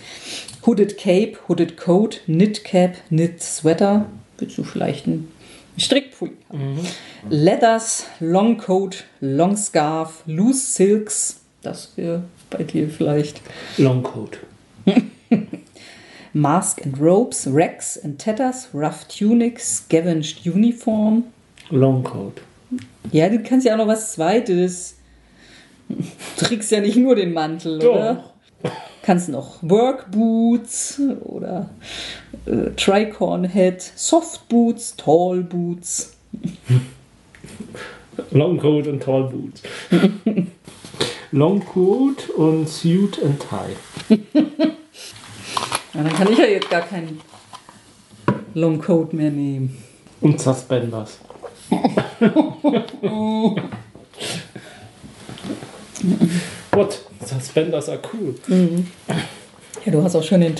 Hooded Cape, Hooded Coat, Knit Cap, Knit Sweater. Willst du vielleicht einen Strickpulli haben? Leathers, Long Coat, Long Scarf, Loose Silks. Das wäre bei dir vielleicht. Longcoat. (laughs) Mask and Ropes, Racks and Tatters, Rough Tunic, Scavenged Uniform. Longcoat. Ja, du kannst ja auch noch was Zweites. Du (laughs) trägst ja nicht nur den Mantel, oder? Kannst noch Work Boots oder äh, Tricorn Head, Soft Boots, Tall Boots. (laughs) Longcoat und Tall Boots. (laughs) Longcoat und Suit and Tie. Ja, dann kann ich ja jetzt gar keinen Long Coat mehr nehmen. Und Suspenders. (laughs) What? Suspenders are cool. Ja, du hast auch schon den.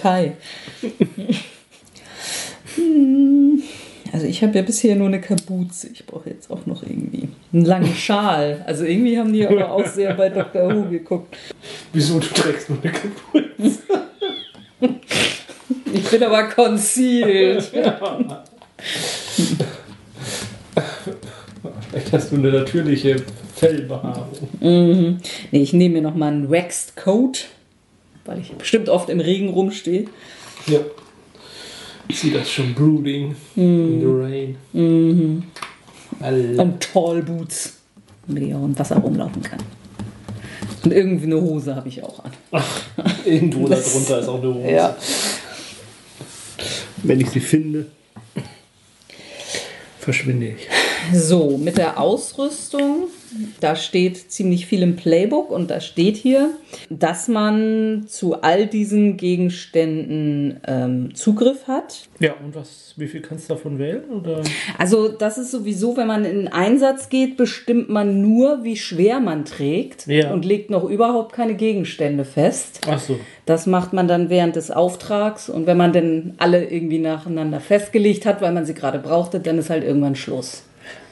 Hm, (laughs) also ich habe ja bisher nur eine Kapuze. Ich brauche jetzt auch noch irgendwie einen langen Schal. Also irgendwie haben die aber auch sehr bei Dr. Who geguckt. Wieso du trägst nur eine Kapuze? (laughs) (laughs) Ich bin aber concealed. (laughs) Vielleicht hast du eine natürliche Fellbehaarung. Nee, ich nehme mir noch mal einen Waxed Coat, weil ich bestimmt oft im Regen rumstehe. Ja. Ich sehe das schon brooding in the rain. Mhm. Und Tall Boots, damit ich auch im Wasser rumlaufen kann. Und irgendwie eine Hose habe ich auch an. Irgendwo da drunter ist auch eine Hose. Ja. Wenn ich sie finde, verschwinde ich. So, mit der Ausrüstung, da steht ziemlich viel im Playbook und da steht hier, dass man zu all diesen Gegenständen ähm, Zugriff hat. Ja, und was, wie viel kannst du davon wählen? Oder? Also das ist sowieso, wenn man in Einsatz geht, bestimmt man nur, wie schwer man trägt Ja. und legt noch überhaupt keine Gegenstände fest. Ach so. Das macht man dann während des Auftrags und wenn man dann alle irgendwie nacheinander festgelegt hat, weil man sie gerade brauchte, dann ist halt irgendwann Schluss.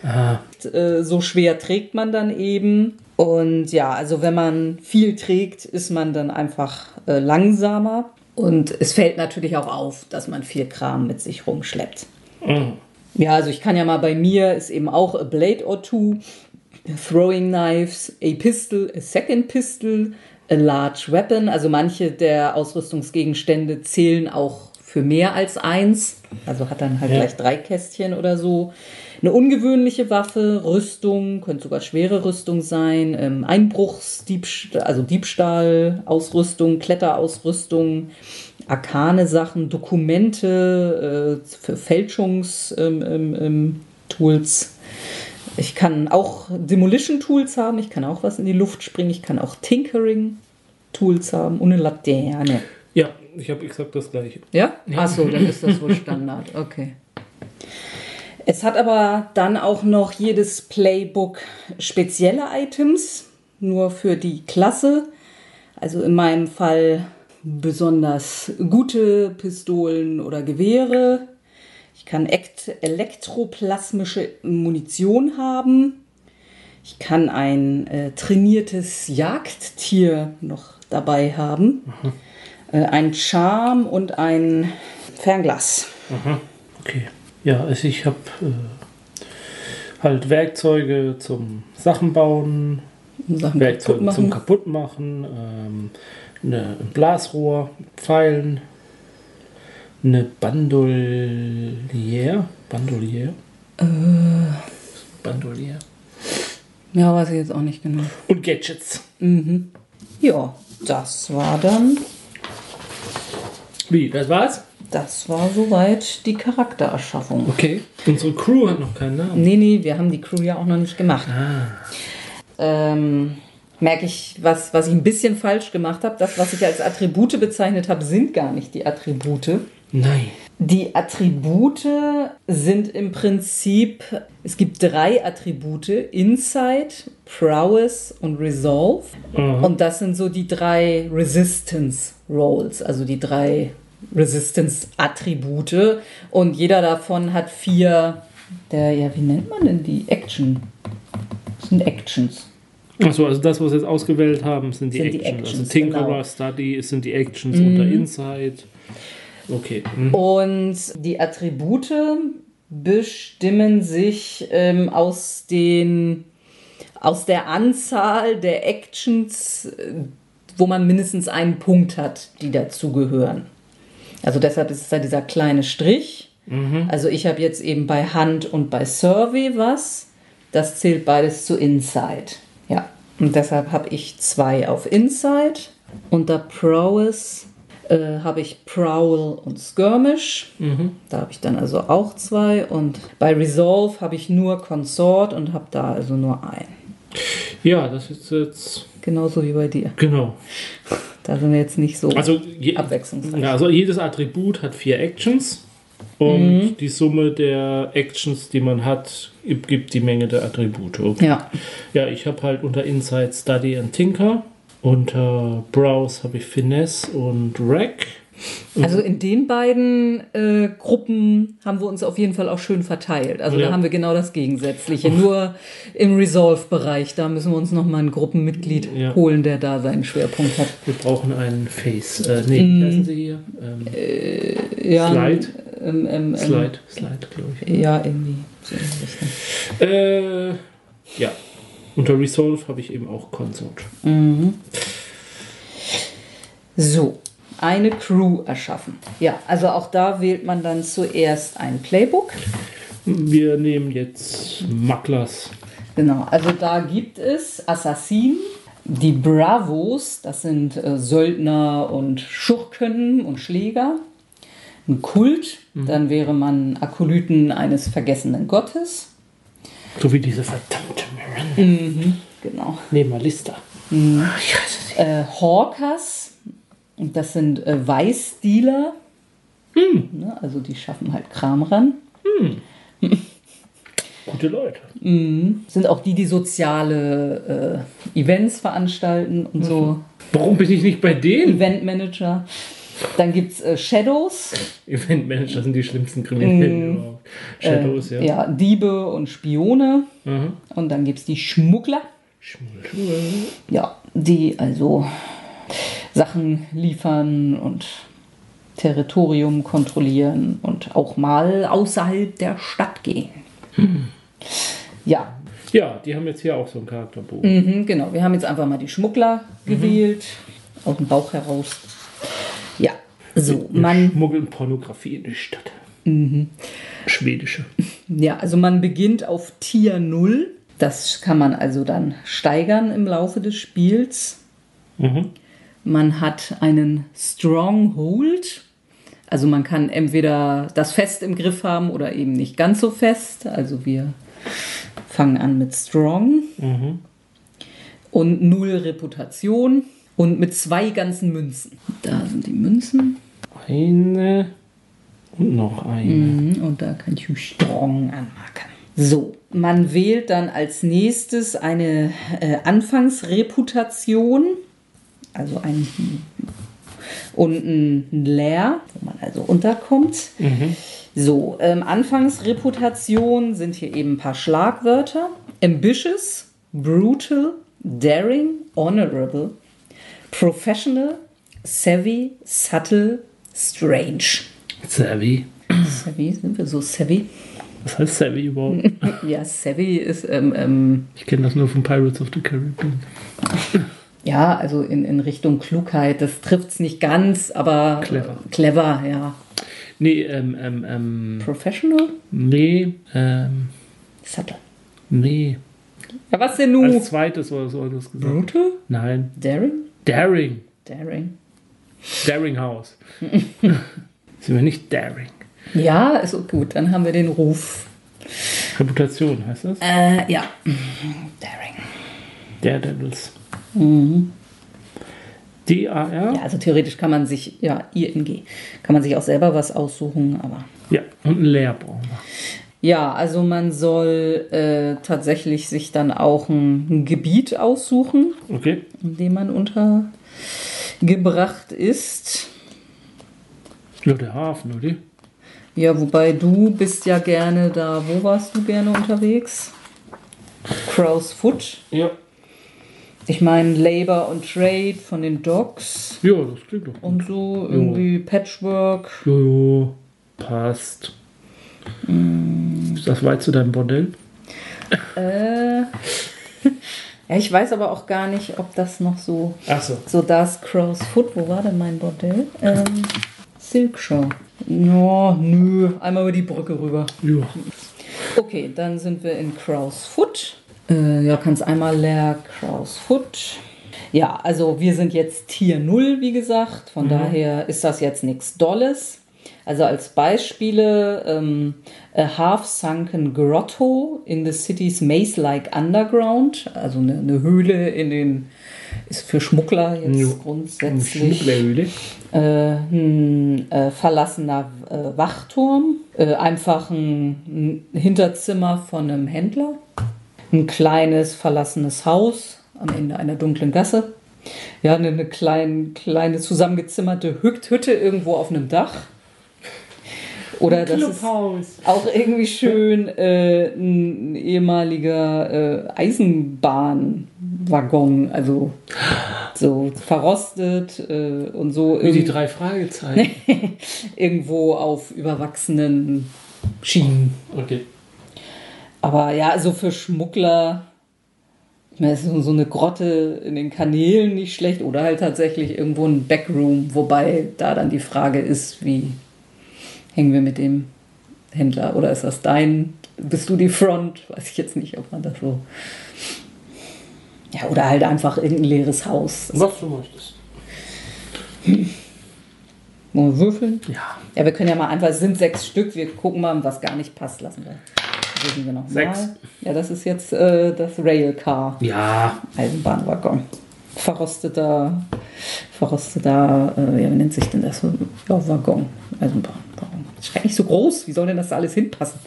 Aha. Äh, So schwer trägt man dann eben. Und ja, also wenn man viel trägt, ist man dann einfach äh, langsamer. Und es fällt natürlich auch auf, dass man viel Kram mit sich rumschleppt. Mhm. Ja, also ich kann ja mal bei mir ist eben auch a blade or two, throwing knives, a pistol, a second pistol, a large weapon. Also manche der Ausrüstungsgegenstände zählen auch für mehr als eins. Also hat dann halt Ja. gleich drei Kästchen oder so. Eine ungewöhnliche Waffe, Rüstung, könnte sogar schwere Rüstung sein, ähm, Einbruchsdiebstahl, also Diebstahl, Ausrüstung, Kletterausrüstung, arkane Sachen, Dokumente, äh, für Fälschungstools. Ähm, ähm, ähm, Tools. ich kann auch Demolition-Tools haben, ich kann auch was in die Luft springen, ich kann auch Tinkering-Tools haben und eine Laterne. Ja, ich habe exakt das gleiche. Ja? Achso, dann ist das wohl Standard. Okay. Es hat aber dann auch noch jedes Playbook spezielle Items, nur für die Klasse. Also in meinem Fall besonders gute Pistolen oder Gewehre. Ich kann ekt- elektroplasmische Munition haben. Ich kann ein äh, trainiertes Jagdtier noch dabei haben. Äh, ein Charme und ein Fernglas. Aha. Okay. Ja, also ich habe äh, halt Werkzeuge zum Sachen bauen, Sachen Werkzeuge kaputt zum machen. Kaputtmachen, ähm, eine, ein Blasrohr, Pfeilen, eine Bandolier. Bandolier? Äh. Bandolier. Ja, weiß ich jetzt auch nicht genau. Und Gadgets. Ja, das war dann, Wie, das war's? Das war soweit die Charaktererschaffung. Okay. Unsere Crew hat noch keinen Namen. Nee, nee, wir haben die Crew ja auch noch nicht gemacht. Ähm, merke ich, was, was ich ein bisschen falsch gemacht habe. Das, was ich als Attribute bezeichnet habe, sind gar nicht die Attribute. Nein. Die Attribute sind im Prinzip, es gibt drei Attribute, Insight, Prowess und Resolve. Mhm. Und das sind so die drei Resistance Rolls, also die drei Resistance Attribute. Und jeder davon hat vier, der, ja, wie nennt man denn die? Action. Das sind Actions. Achso, also das, was wir jetzt ausgewählt haben, sind die Sind die Actions. Actions, also Tinkerer, genau. Study es sind die Actions unter Insight. Okay. Mhm. Und die Attribute bestimmen sich ähm, aus den aus der Anzahl der Actions, äh, wo man mindestens einen Punkt hat, die dazugehören. Also deshalb ist es da dieser kleine Strich. Also ich habe jetzt eben bei Hand und bei Survey was. Das zählt beides zu Inside. Ja. Und deshalb habe ich zwei auf Inside. Unter Prowess äh, habe ich Prowl und Skirmish. Da habe ich dann also auch zwei. Und bei Resolve habe ich nur Consort und habe da also nur einen. Ja, das ist jetzt. Genauso wie bei dir. Genau. Da sind wir jetzt nicht so Also, je, abwechslungsreich. ja, also jedes Attribut hat vier Actions. Und die Summe der Actions, die man hat, gibt die Menge der Attribute. Okay. Ja. Ja, ich habe halt unter Insight Study und Tinker. Unter Browse habe ich Finesse und Rack. Also in den beiden äh, Gruppen haben wir uns auf jeden Fall auch schön verteilt. Also Ja. da haben wir genau das Gegensätzliche. Nur im Resolve-Bereich, da müssen wir uns nochmal ein Gruppenmitglied Ja. holen, der da seinen Schwerpunkt hat. Wir brauchen einen Face. Äh, nee, wie heißen sie hier? Ähm, Ja, Slide. Ähm, ähm, ähm, Slide. Slide, glaube ich. Ja, irgendwie. So in. Äh, ja. Unter Resolve habe ich eben auch Consort. So, eine Crew erschaffen. Ja, also auch da wählt man dann zuerst ein Playbook. Wir nehmen jetzt Maklers. Genau, also da gibt es Assassinen, die Bravos, das sind äh, Söldner und Schurken und Schläger. Ein Kult, dann wäre man Akolyten eines vergessenen Gottes. So wie diese verdammte Miranda. Genau. Nehmen wir Lista. Äh, Hawkers, und das sind äh, Weißdealer. Ne, also die schaffen halt Kram ran. (laughs) Gute Leute. Sind auch die, die soziale äh, Events veranstalten und so. Warum bin ich nicht bei denen? Eventmanager. Dann gibt es äh, Shadows, Eventmanager sind die schlimmsten Kriminellen überhaupt. Shadows, ja. ja, Diebe und Spione. Mhm. Und dann gibt es die Schmuggler, Schmuggel. ja, die also Sachen liefern und Territorium kontrollieren und auch mal außerhalb der Stadt gehen. Ja, Ja, die haben jetzt hier auch so einen Charakterbogen. mhm, genau. Wir haben jetzt einfach mal die Schmuggler gewählt, aus dem Bauch heraus. Ja, so, Wir man schmuggeln Pornografie in die Stadt. Schwedische. (laughs) Ja, also man beginnt auf Tier 0. Das kann man also dann steigern im Laufe des Spiels. Mhm. Man hat einen Stronghold. Also man kann entweder das fest im Griff haben oder eben nicht ganz so fest. Also wir fangen an mit Strong. Und null Reputation. Und mit zwei ganzen Münzen. Da sind die Münzen. Eine und noch eine. Mhm, Und da kann ich Strong anmarken. So, man wählt dann als nächstes eine äh, Anfangsreputation, also ein und ein Leer, wo man also unterkommt. So, ähm, Anfangsreputation sind hier eben ein paar Schlagwörter. Ambitious, brutal, daring, honorable, professional, savvy, subtle, strange. Savvy. Savvy, sind wir so savvy? Was heißt Savvy überhaupt? (laughs) Ja, savvy ist, ähm, ähm, Ich kenne das nur von Pirates of the Caribbean. Ja, also in, in Richtung Klugheit. Das trifft es nicht ganz, aber Clever. clever, ja. Nee, ähm, ähm, ähm, Professional? nee, ähm, Subtle. nee. Ja, was denn nun? Als zweites oder so hat das gesagt. Brutal? Nein. Daring? Daring. Daring. Daring House. (laughs) Sind wir nicht Daring. Ja, ist auch gut. Dann haben wir den Ruf. Reputation heißt das? Äh, ja. Daring. Daredevils. D-A-R? Ja, also theoretisch kann man sich, ja, ING, kann man sich auch selber was aussuchen, aber. Ja, und ein Leer brauchen wir. Ja, also man soll äh, tatsächlich sich dann auch ein, ein Gebiet aussuchen, Okay. in dem man untergebracht ist. Ja, der Hafen, oder? Ja, wobei du bist ja gerne da, wo warst du gerne unterwegs? Crow's Foot. Ja. Ich meine Labor und Trade von den Docks Ja, das klingt doch gut. und so irgendwie Patchwork. Jojo, passt. Ist das weit zu deinem Bordell? Äh, (laughs) ja, ich weiß aber auch gar nicht, ob das noch so Achso. so das Crow's Foot. Wo war denn mein Bordell? Ähm, Silk Show. Ja, nö, einmal über die Brücke rüber. Ja. Okay, dann sind wir in Crow's Foot. Äh, ja, kannst einmal leer Crow's Foot. Ja, also wir sind jetzt Tier 0, wie gesagt. Von daher ist das jetzt nichts Dolles. Also als Beispiele ähm, a half-sunken grotto in the city's maze-like underground. Also eine, eine Höhle in den, ist für Schmuggler jetzt Jo. grundsätzlich. Schmugglerhöhle. Äh, ein äh, verlassener äh, Wachturm, äh, einfach ein, ein Hinterzimmer von einem Händler, ein kleines verlassenes Haus am Ende einer dunklen Gasse, ja, eine, eine klein, kleine zusammengezimmerte Hüt- Hütte irgendwo auf einem Dach. Oder das ist auch irgendwie schön äh, ein ehemaliger äh, Eisenbahnwaggon, also so verrostet äh, und so Wie die drei Fragezeichen. (laughs) irgendwo auf überwachsenen Schienen. Okay. Aber ja, also für Schmuggler Ich meine, es ist so eine Grotte in den Kanälen nicht schlecht oder halt tatsächlich irgendwo ein Backroom, wobei da dann die Frage ist, wie hängen wir mit dem Händler oder ist das dein, bist du die Front? Weiß ich jetzt nicht, ob man das so. Ja, oder halt einfach irgendein leeres Haus. Was du möchtest. Wollen wir würfeln? Ja. Ja, wir können ja mal einfach, es sind sechs Stück, wir gucken mal, was gar nicht passt, lassen wir. Würfeln wir noch Sechs. Ja, das ist jetzt äh, das Railcar, Ja. Eisenbahnwaggon. Verrosteter, verrosteter, äh, ja, wie nennt sich denn das? Ja, Waggon, Eisenbahnwaggon. Ist gar nicht so groß, wie soll denn das da alles hinpassen?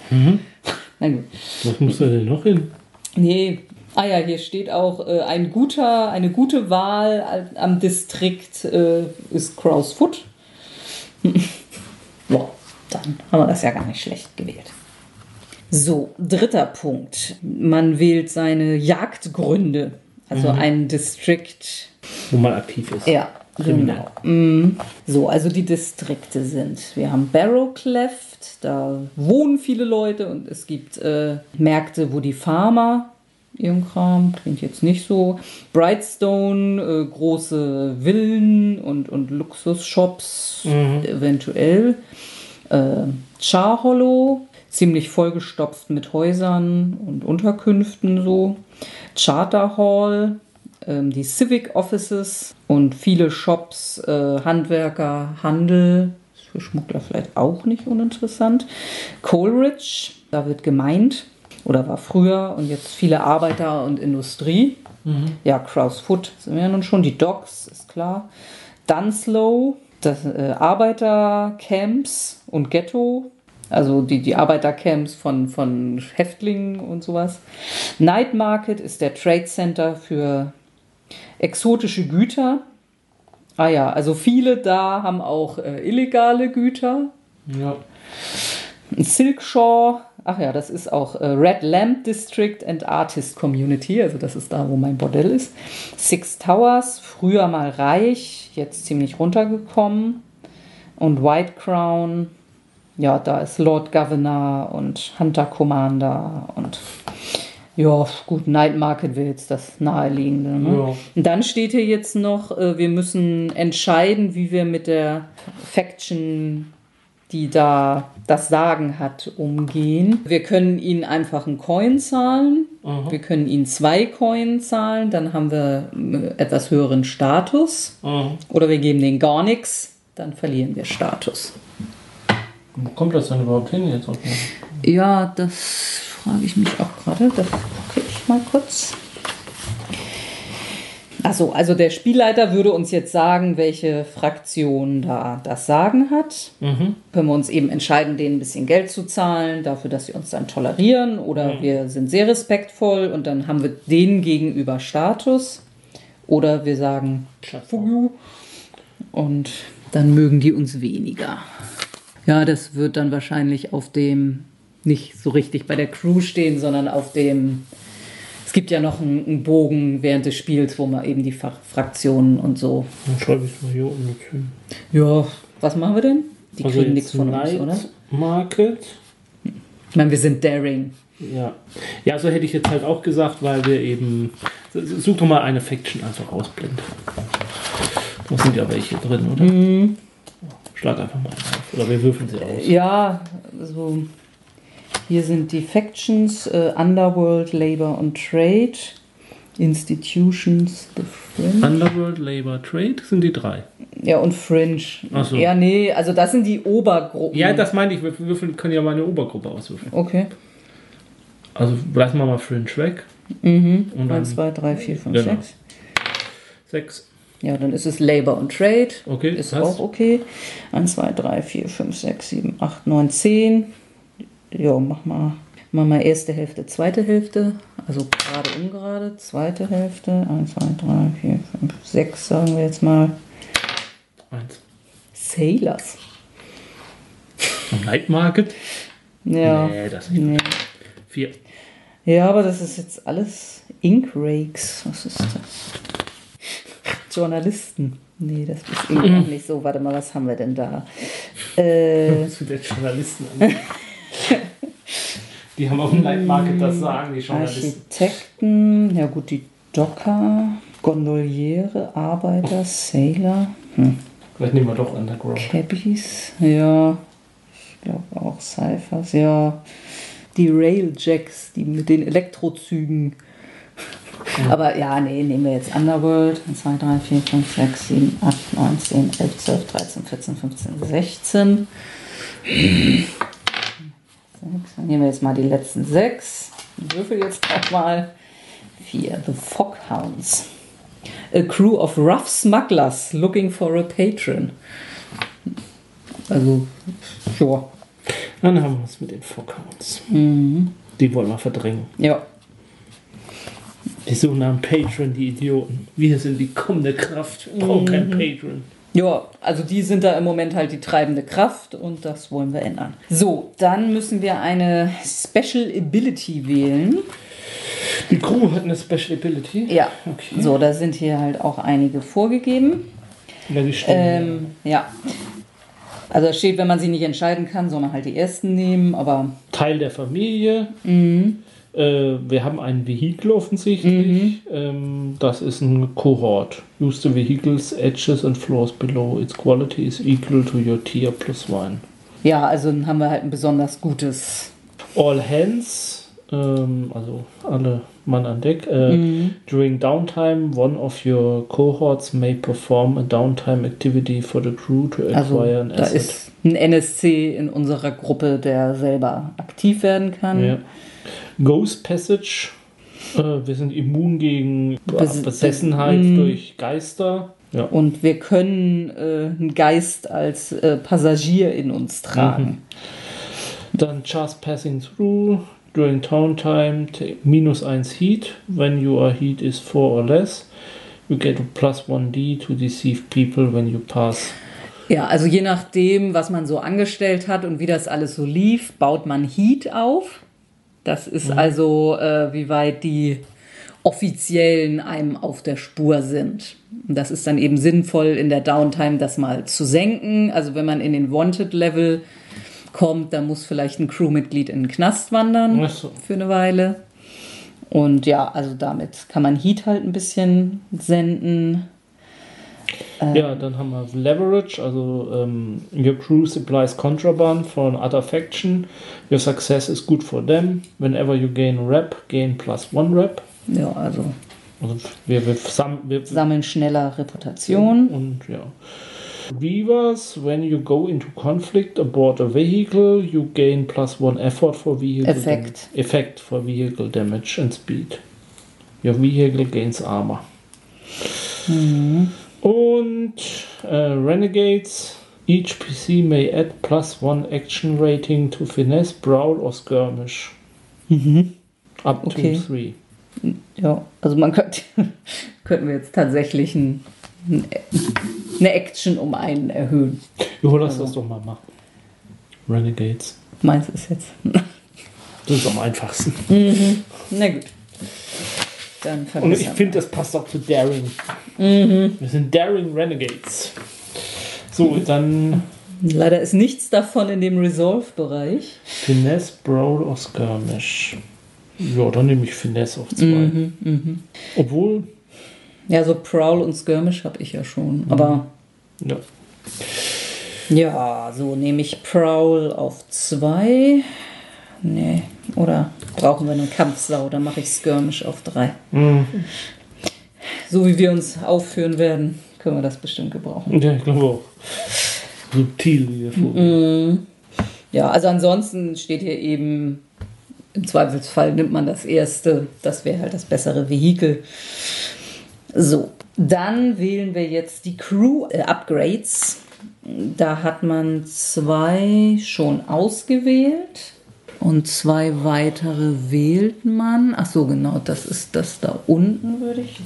Na gut. Was muss da denn noch hin? Nee. Ah ja, hier steht auch, äh, ein guter, eine gute Wahl am Distrikt äh, ist Crow's Foot. (laughs) ja, dann haben wir das ja gar nicht schlecht gewählt. So, dritter Punkt. Man wählt seine Jagdgründe. Also ein Distrikt Wo man aktiv ist. ja, Kriminell. genau. Mm. So, also die Distrikte sind. Wir haben Barrow Cleft, da wohnen viele Leute und es gibt äh, Märkte, wo die Farmer ihren Kram, klingt jetzt nicht so. Brightstone, äh, große Villen und, und Luxusshops eventuell. Äh, Char Hollow, ziemlich vollgestopft mit Häusern und Unterkünften so. Charter Hall, ähm, die Civic Offices und viele Shops, äh, Handwerker, Handel. Ist für Schmuggler vielleicht auch nicht uninteressant. Coleridge, da wird gemeint oder war früher und jetzt viele Arbeiter und Industrie. Ja, Crow's Foot sind wir ja nun schon. Die Docks, ist klar. Dunslow, das äh, Arbeitercamps und Ghetto. Also die, die Arbeitercamps von, von Häftlingen und sowas. Night Market ist der Trade Center für exotische Güter. Ah ja, also viele da haben auch äh, illegale Güter. Ja. Silkshaw, ach ja, das ist auch äh, Red Lamp District and Artist Community, also das ist da, wo mein Bordell ist. Six Towers, früher mal reich, jetzt ziemlich runtergekommen. Und White Crown, ja, da ist Lord Governor und Hunter Commander und ja, gut, Night Market wäre jetzt das naheliegende. Ne? Ja. Und dann steht hier jetzt noch, äh, wir müssen entscheiden, wie wir mit der Faction, die da das Sagen hat, umgehen. Wir können ihnen einfach einen Coin zahlen. Wir können ihnen zwei Coin zahlen, dann haben wir äh, etwas höheren Status. Mhm. Oder wir geben denen gar nichts, dann verlieren wir Status. Wo kommt das denn überhaupt hin jetzt? Ja, das frage ich mich auch gerade. Das gucke ich mal kurz. Achso, also der Spielleiter würde uns jetzt sagen, welche Fraktion da das Sagen hat. Können wir uns eben entscheiden, denen ein bisschen Geld zu zahlen, dafür, dass sie uns dann tolerieren. Oder wir sind sehr respektvoll und dann haben wir denen gegenüber Status. Oder wir sagen, you. Und dann mögen die uns weniger. Ja, das wird dann wahrscheinlich auf dem nicht so richtig bei der Crew stehen, sondern auf dem. Es gibt ja noch einen, einen Bogen während des Spiels, wo man eben die Fach Fraktionen und so. Dann schreibe ich es mal hier unten mit hin. Ja, was machen wir denn? Die Also kriegen nichts von uns, Night oder? Market. Ich meine, wir sind daring. Ja. Ja, so hätte ich jetzt halt auch gesagt, weil wir eben. Such doch mal eine Faction einfach ausblend. Da sind ja welche drin, oder? Mhm. Schlag einfach mal auf. Oder wir würfeln sie aus. Ja, so. Hier sind die Factions, äh, Underworld, Labor und Trade, Institutions, the Fringe. Underworld, Labor, Trade sind die drei. Ja, und Fringe. Ach so. Ja, nee, also das sind die Obergruppen. Ja, das meinte ich. Wir würfeln, können ja mal eine Obergruppe auswürfeln. Okay. Also lassen wir mal Fringe weg. Mhm. Und dann 1, 2, 3, 4, 5, Genau. 6. Ja, dann ist es Labor und Trade. Okay, Ist passt. auch okay. 1, 2, 3, 4, 5, 6, 7, 8, 9, 10. Ja, mach mal, mach mal erste Hälfte, zweite Hälfte. Also gerade, ungerade, zweite Hälfte. 1, 2, 3, 4, 5, 6, sagen wir jetzt mal. Eins. Sailors. Und Night Market? Ja. Nee, das nicht. Nee. Vier. Ja, aber das ist jetzt alles Ink Rakes. Was ist das? Journalisten. Nee, das ist Mhm. auch nicht so. Warte mal, was haben wir denn da? Äh, (laughs) Zu den Journalisten an. Die haben auf dem Night Market das sagen, die Journalisten. Architekten. Ja gut, die Docker, Gondoliere, Arbeiter, Sailor. Hm. Vielleicht nehmen wir doch Underground. Cabbies, ja. Ich glaube auch Cyphers, ja. Die Railjacks, die mit den Elektrozügen. Aber ja, nee, nehmen wir jetzt Underworld. 2, 3, 4, 5, 6, 7, 8, 9, 10, 11, 12, 13, 14, 15, 16. Dann nehmen wir jetzt mal die letzten sechs. Ich würfel jetzt auch mal. Vier. The Foghounds. A crew of rough smugglers looking for a patron. Also, ja. Dann haben wir es mit den Fockhounds. Die wollen wir verdrängen. Ja. Die suchen nach einem Patron, die Idioten. Wir sind die kommende Kraft. Wir brauchen keinen Patron. Ja, also die sind da im Moment halt die treibende Kraft und das wollen wir ändern. So, dann müssen wir eine Special Ability wählen. Die Crew hat eine Special Ability. Ja, Okay. so, da sind hier halt auch einige vorgegeben. Ja, die stehen. Ähm, ja. Also da steht, wenn man sie nicht entscheiden kann, soll man halt die ersten nehmen, aber Teil der Familie. Mhm. Äh, wir haben ein Vehikel offensichtlich. Ähm, das ist ein Cohort. Use the vehicles, edges and floors below. Its quality is equal to your tier plus one. ja, also dann haben wir halt ein besonders gutes. All hands, ähm, also alle Mann an Deck. Äh, During downtime, one of your cohorts may perform a downtime activity for the crew to Also acquire an da asset. ist ein NSC in unserer Gruppe, der selber aktiv werden kann. Ja. Ghost Passage. Äh, wir sind immun gegen Bes- Besessenheit Mm. durch Geister. Ja. Und wir können äh, einen Geist als äh, Passagier in uns tragen. Dann just passing through. During town time, minus 1 heat. When your heat is 4 or less, you get a plus 1d to deceive people when you pass. Ja, also je nachdem, was man so angestellt hat und wie das alles so lief, baut man Heat auf. Das ist also, äh, wie weit die Offiziellen einem auf der Spur sind. Und das ist dann eben sinnvoll, in der Downtime das mal zu senken. Also wenn man in den Wanted-Level kommt, dann muss vielleicht ein Crewmitglied in den Knast wandern so. für eine Weile. Und ja, also damit kann man Heat halt ein bisschen senden. Ja, dann haben wir Leverage, also um, your crew supplies contraband for an other faction. Your success is good for them. Whenever you gain rep, gain plus one rep. Ja, also Also wir, wir, sam, wir sammeln schneller Reputation. und ja. Reavers, when you go into conflict aboard a vehicle, you gain plus one effort for vehicle Effekt. effect for vehicle damage and speed. Your vehicle gains armor. Und äh, Renegades, each PC may add plus one action rating to finesse, brawl or skirmish. Up Okay. to three. Ja, also man (laughs) könnte, könnten wir jetzt tatsächlich ein, ein, eine Action um einen erhöhen. Jo, lass das doch mal machen. Renegades. Meins ist jetzt. Das ist am einfachsten. Na gut. Dann Und ich verbessern finde, das passt auch zu Daring. Wir sind Daring Renegades. So, dann wir. Leider ist nichts davon in dem Resolve-Bereich. Finesse, Brawl or Skirmish. Ja, dann nehme ich Finesse auf zwei. Mhm, Obwohl, Ja, so Prowl und Skirmish habe ich ja schon. Aber ja. ja, so nehme ich Prowl auf zwei. Nee, oder brauchen wir eine Kampfsau? Dann mache ich Skirmish auf drei. Mhm. So wie wir uns aufführen werden, können wir das bestimmt gebrauchen. Ja, ich glaube auch. Subtil, wie wir vorhin. Ja, also ansonsten steht hier eben, im Zweifelsfall nimmt man das erste, das wäre halt das bessere Vehikel. So, dann wählen wir jetzt die Crew-Upgrades. Da hat man zwei schon ausgewählt und zwei weitere wählt man. Ach so, genau, das ist das da unten, würde ich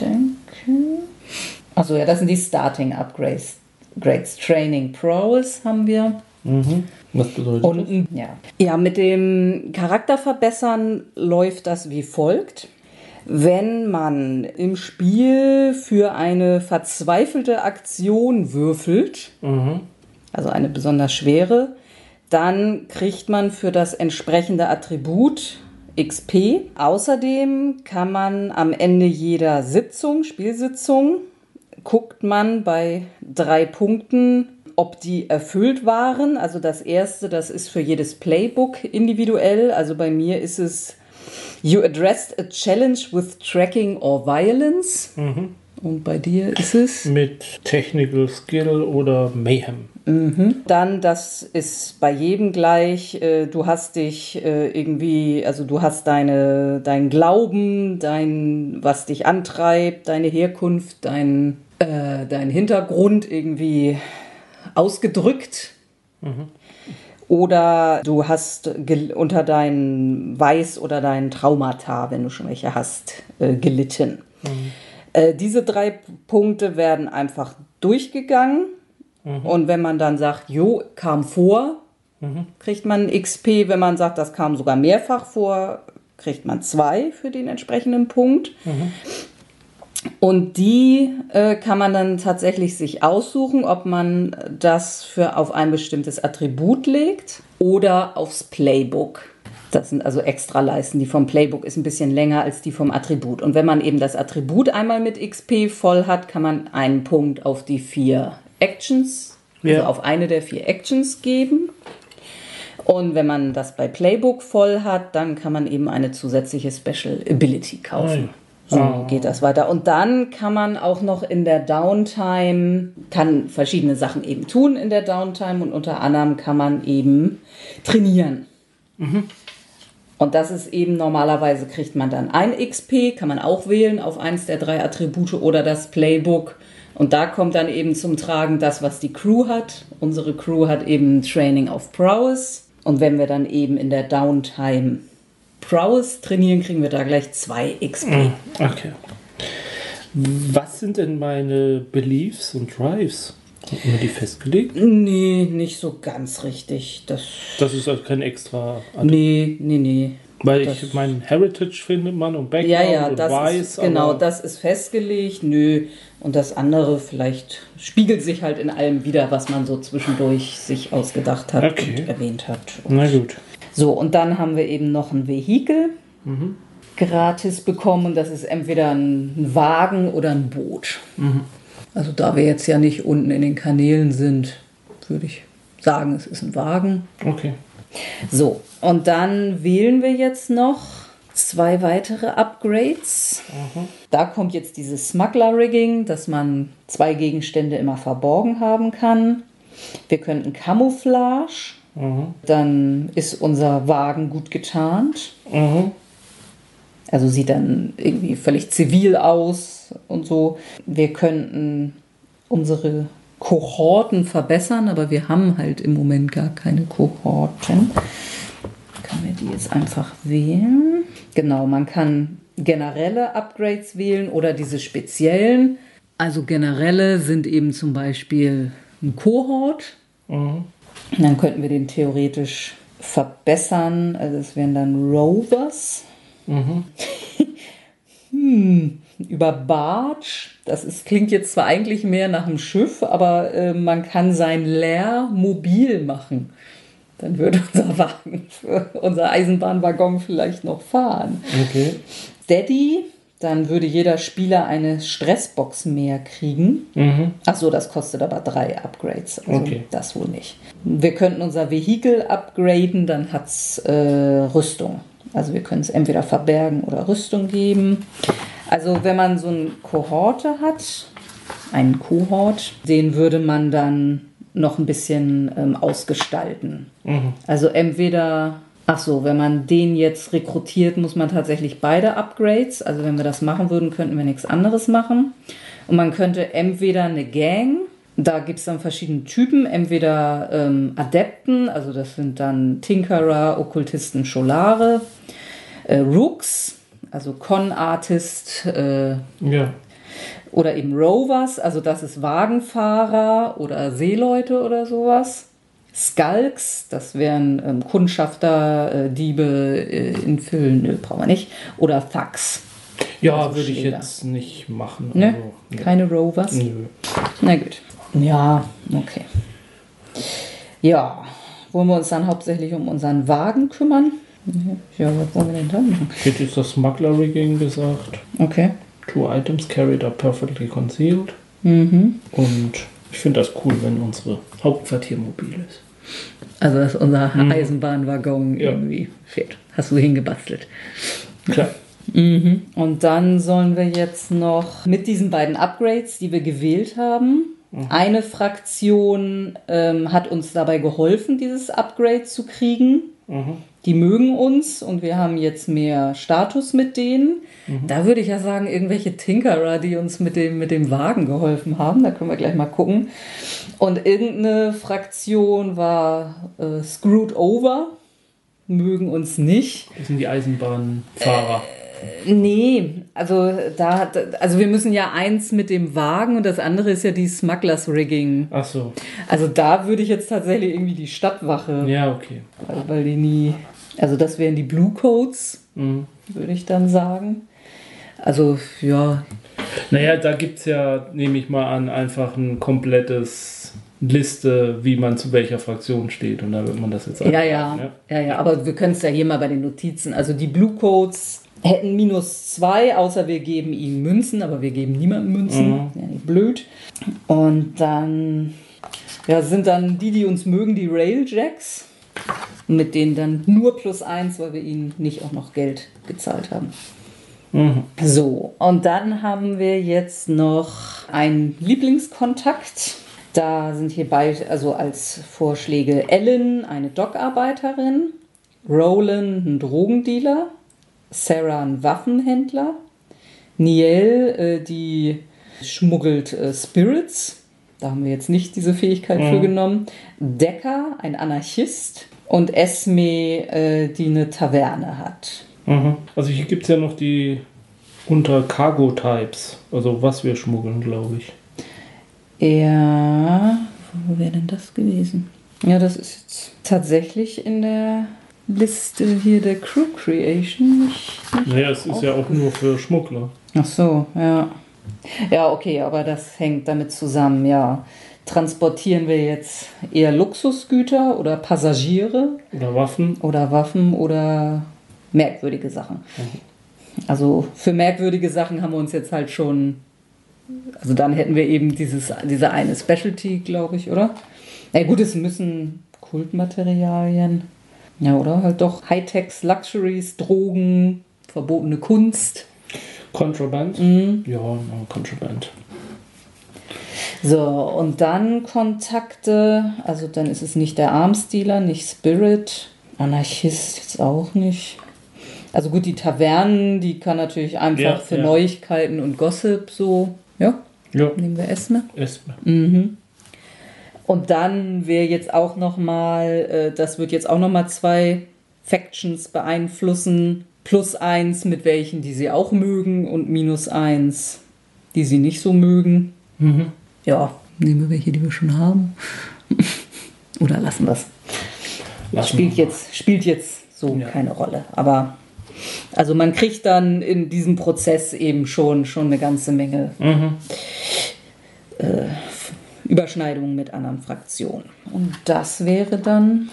denken. Ach so, ja, das sind die Starting-Upgrades. Grades Training Pros haben wir. Mhm. Was bedeutet Und ja. ja, mit dem Charakterverbessern läuft das wie folgt. Wenn man im Spiel für eine verzweifelte Aktion würfelt, das? Mhm. also eine besonders schwere, dann kriegt man für das entsprechende Attribut XP. Außerdem kann man am Ende jeder Sitzung, Spielsitzung, guckt man bei drei Punkten, ob die erfüllt waren. Also das erste, das ist für jedes Playbook individuell. Also bei mir ist es You addressed a challenge with tracking or violence. Mhm. Und bei dir ist es? Mit Technical Skill oder Mayhem. Mhm. Dann, das ist bei jedem gleich, äh, du hast dich äh, irgendwie, also du hast deine, dein Glauben, dein, was dich antreibt, deine Herkunft, dein, äh, dein Hintergrund irgendwie ausgedrückt. Mhm. Oder du hast unter deinen Weiß- oder deinen Traumata, wenn du schon welche hast, äh, gelitten. Mhm. Äh, diese drei Punkte werden einfach durchgegangen. Mhm. Und wenn man dann sagt, jo, kam vor, mhm. kriegt man XP. Wenn man sagt, das kam sogar mehrfach vor, kriegt man zwei für den entsprechenden Punkt. Mhm. Und die äh, kann man dann tatsächlich sich aussuchen, ob man das für auf ein bestimmtes Attribut legt oder aufs Playbook. Das sind also Extraleisten. Die vom Playbook ist ein bisschen länger als die vom Attribut. Und wenn man eben das Attribut einmal mit XP voll hat, kann man einen Punkt auf die vier Actions, also ja. auf eine der vier Actions geben. Und wenn man das bei Playbook voll hat, dann kann man eben eine zusätzliche Special Ability kaufen. So oh. geht das weiter. Und dann kann man auch noch in der Downtime, kann verschiedene Sachen eben tun in der Downtime und unter anderem kann man eben trainieren. Mhm. Und das ist eben normalerweise kriegt man dann ein XP, kann man auch wählen auf eins der drei Attribute oder das Playbook. Und da kommt dann eben zum Tragen das, was die Crew hat. Unsere Crew hat eben Training of Prowess. Und wenn wir dann eben in der Downtime Prowess trainieren, kriegen wir da gleich zwei XP. Mm, okay. Was sind denn meine Beliefs und Drives? Sind die festgelegt? Nee, nicht so ganz richtig. Das, das ist also kein extra. Nee, nee, nee. Weil das, ich mein Heritage findet man und Background ja, ja, und das Weiß. Ist, genau, das ist festgelegt. Nö. Und das andere vielleicht spiegelt sich halt in allem wieder, was man so zwischendurch sich ausgedacht hat okay. und erwähnt hat. Und Na gut. So, und dann haben wir eben noch ein Vehikel mhm. gratis bekommen. Das ist entweder ein Wagen oder ein Boot. Mhm. Also da wir jetzt ja nicht unten in den Kanälen sind, würde ich sagen, es ist ein Wagen. Okay. So, und dann wählen wir jetzt noch zwei weitere Upgrades. Mhm. Da kommt jetzt dieses Smuggler-Rigging, dass man zwei Gegenstände immer verborgen haben kann. Wir könnten Camouflage. Mhm. Dann ist unser Wagen gut getarnt. Mhm. Also sieht dann irgendwie völlig zivil aus und so. Wir könnten unsere Kohorten verbessern, aber wir haben halt im Moment gar keine Kohorten. Können wir die jetzt einfach wählen? Genau, man kann generelle Upgrades wählen oder diese speziellen. Also generelle sind eben zum Beispiel ein Kohort. Mhm. Dann könnten wir den theoretisch verbessern. Also es wären dann Rovers. Mhm. (laughs) hm, über Barge. Das ist, klingt jetzt zwar eigentlich mehr nach einem Schiff, aber äh, man kann sein Leer mobil machen. Dann würde unser Wagen, (laughs) unser Eisenbahnwaggon vielleicht noch fahren. Okay. Steady, dann würde jeder Spieler eine Stressbox mehr kriegen. Mhm. Ach so, das kostet aber drei Upgrades. Also okay. das wohl nicht. Wir könnten unser Vehikel upgraden, dann hat es äh, Rüstung. Also wir können es entweder verbergen oder Rüstung geben. Also wenn man so eine Kohorte hat, einen Kohort, den würde man dann noch ein bisschen ähm, ausgestalten. Mhm. Also entweder, ach so, wenn man den jetzt rekrutiert, muss man tatsächlich beide Upgrades. Also wenn wir das machen würden, könnten wir nichts anderes machen. Und man könnte entweder eine Gang, da gibt es dann verschiedene Typen, entweder ähm, Adepten, also das sind dann Tinkerer, Okkultisten, Scholare äh, Rooks, also Con-Artist. Äh, ja. Oder eben Rovers, also das ist Wagenfahrer oder Seeleute oder sowas. Skulks, das wären ähm, Kundschafter, äh, Diebe, äh, Infüllen, nö, brauchen wir nicht. Oder Thugs. Ja, also würde ich jetzt nicht machen. Ne? Also, ne? Keine Rovers? Nö. Na gut. Ja, okay. Ja, wollen wir uns dann hauptsächlich um unseren Wagen kümmern? Ja, was wollen wir denn dann machen? Jetzt ist das Smuggler-Rigging gesagt. Okay. Two items carried are perfectly concealed. Mhm. Und ich finde das cool, wenn unsere Hauptquartier mobil ist. Also, dass unser Eisenbahnwaggon Ja. irgendwie fährt. Hast du hingebastelt. Klar. Mhm. Und dann sollen wir jetzt noch mit diesen beiden Upgrades, die wir gewählt haben, eine Fraktion ähm, hat uns dabei geholfen, dieses Upgrade zu kriegen. Mhm. Die mögen uns und wir haben jetzt mehr Status mit denen. Da würde ich ja sagen, irgendwelche Tinkerer, die uns mit dem, mit dem Wagen geholfen haben. Da können wir gleich mal gucken. Und irgendeine Fraktion war äh, screwed over, mögen uns nicht. Das sind die Eisenbahnfahrer. Nee, also da also wir müssen ja eins mit dem Wagen und das andere ist ja die Smugglers Rigging. Ach so. Also da würde ich jetzt tatsächlich irgendwie die Stadtwache, Ja, okay. weil, weil die nie, also das wären die Blue Coats, Mhm. würde ich dann sagen. Also ja, Naja, da gibt es ja, nehme ich mal an, einfach ein komplettes Liste, wie man zu welcher Fraktion steht. Und da wird man das jetzt ja, ja, machen, ja, ja, aber wir können es ja hier mal bei den Notizen. Also die Blue Coats hätten minus zwei, außer wir geben ihnen Münzen, aber wir geben niemandem Münzen. Mhm. Ja, nicht blöd. Und dann ja, sind dann die, die uns mögen, die Railjacks. Mit denen dann nur plus eins, weil wir ihnen nicht auch noch Geld gezahlt haben. Mhm. So, und dann haben wir jetzt noch einen Lieblingskontakt. Da sind hierbei also als Vorschläge Ellen, eine Dockarbeiterin, Roland, ein Drogendealer, Sarah, ein Waffenhändler, Niel, äh, die schmuggelt äh, Spirits. Da haben wir jetzt nicht diese Fähigkeit für genommen. Decker, ein Anarchist. Und Esme, äh, die eine Taverne hat. Mhm. Also hier gibt es ja noch die unter Cargo-Types. Also was wir schmuggeln, glaube ich. Ja, wo wäre denn das gewesen? Ja, das ist jetzt tatsächlich in der Liste hier der Crew Creation nicht. Naja, es ist ja auch nur für Schmuggler. Ach so, ja. Ja, okay, aber das hängt damit zusammen, ja. Transportieren wir jetzt eher Luxusgüter oder Passagiere Oder Waffen. oder Waffen oder merkwürdige Sachen? Also für merkwürdige Sachen haben wir uns jetzt halt schon. Also dann hätten wir eben dieses, diese eine Specialty, glaube ich, oder? Na gut, es müssen Kultmaterialien. Ja, oder halt doch Hightechs, Luxuries, Drogen, verbotene Kunst. Contraband. Mhm. Ja, Contraband. So, und dann Kontakte, also dann ist es nicht der Armsdealer, nicht Spirit, Anarchist jetzt auch nicht. Also gut, die Tavernen, die kann natürlich einfach Ja, für ja. Neuigkeiten und Gossip so, ja, Ja, nehmen wir Esme. Esme. Mhm. Und dann wäre jetzt auch noch mal, äh, das wird jetzt auch noch mal zwei Factions beeinflussen. Plus eins, mit welchen, die sie auch mögen und minus eins, die sie nicht so mögen. Mhm. Ja, nehmen wir welche, die wir schon haben. (laughs) Oder lassen wir es. Lassen Spielt wir. jetzt, spielt jetzt so Ja. keine Rolle. Aber also man kriegt dann in diesem Prozess eben schon, schon eine ganze Menge Mhm. Überschneidungen mit anderen Fraktionen. Und das wäre dann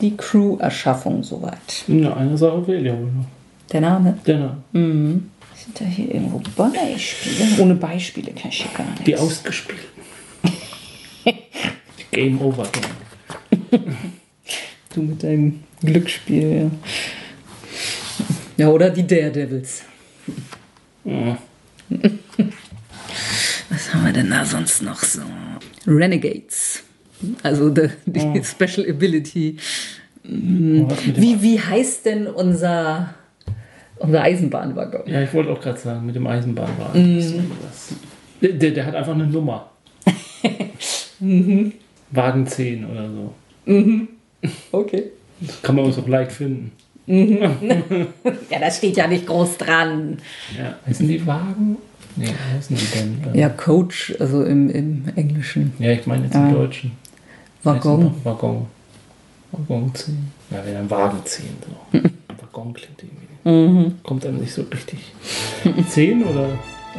die Crew-Erschaffung soweit. Ja, eine Sache fehlt ja wohl noch. Der Name. Genau. Sind da hier irgendwo Beispiele? Ohne Beispiele kann ich hier gar nicht. Die ausgespielten. (laughs) Game over. Game. Du mit deinem Glücksspiel, ja. Ja, oder die Daredevils. Ja. (laughs) Was haben wir denn da sonst noch so? Renegades. Also die, die Special Ability. Mit dem, Wie, wie heißt denn unser, unser Eisenbahnwaggon? ja, ich wollte auch gerade sagen, mit dem Eisenbahnwagen. Was. Der, der, der hat einfach eine Nummer. (laughs) Wagen 10 oder so. Okay. Das kann man uns auch leicht finden. (laughs) (laughs) Ja, das steht ja nicht groß dran. Ja. Heißen die Wagen? Nee, wie heißen die denn? Ja, Coach, also im, im Englischen. Ja, ich meine jetzt im Ah. Deutschen. Waggon. Waggon. Waggon 10. Ja, wäre dann Wagen 10. So. (laughs) Waggon klingt irgendwie. Kommt einem nicht so richtig. 10 oder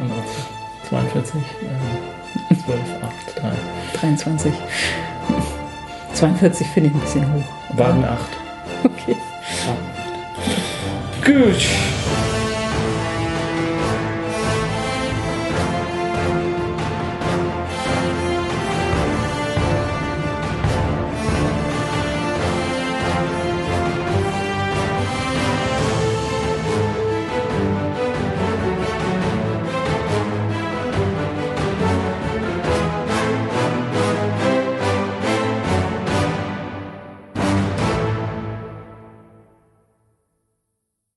andere Zahl? 42? Äh, 12, 8, 3. 23. 42 finde ich ein bisschen hoch. Wagen 8. Okay. Wagen Gut.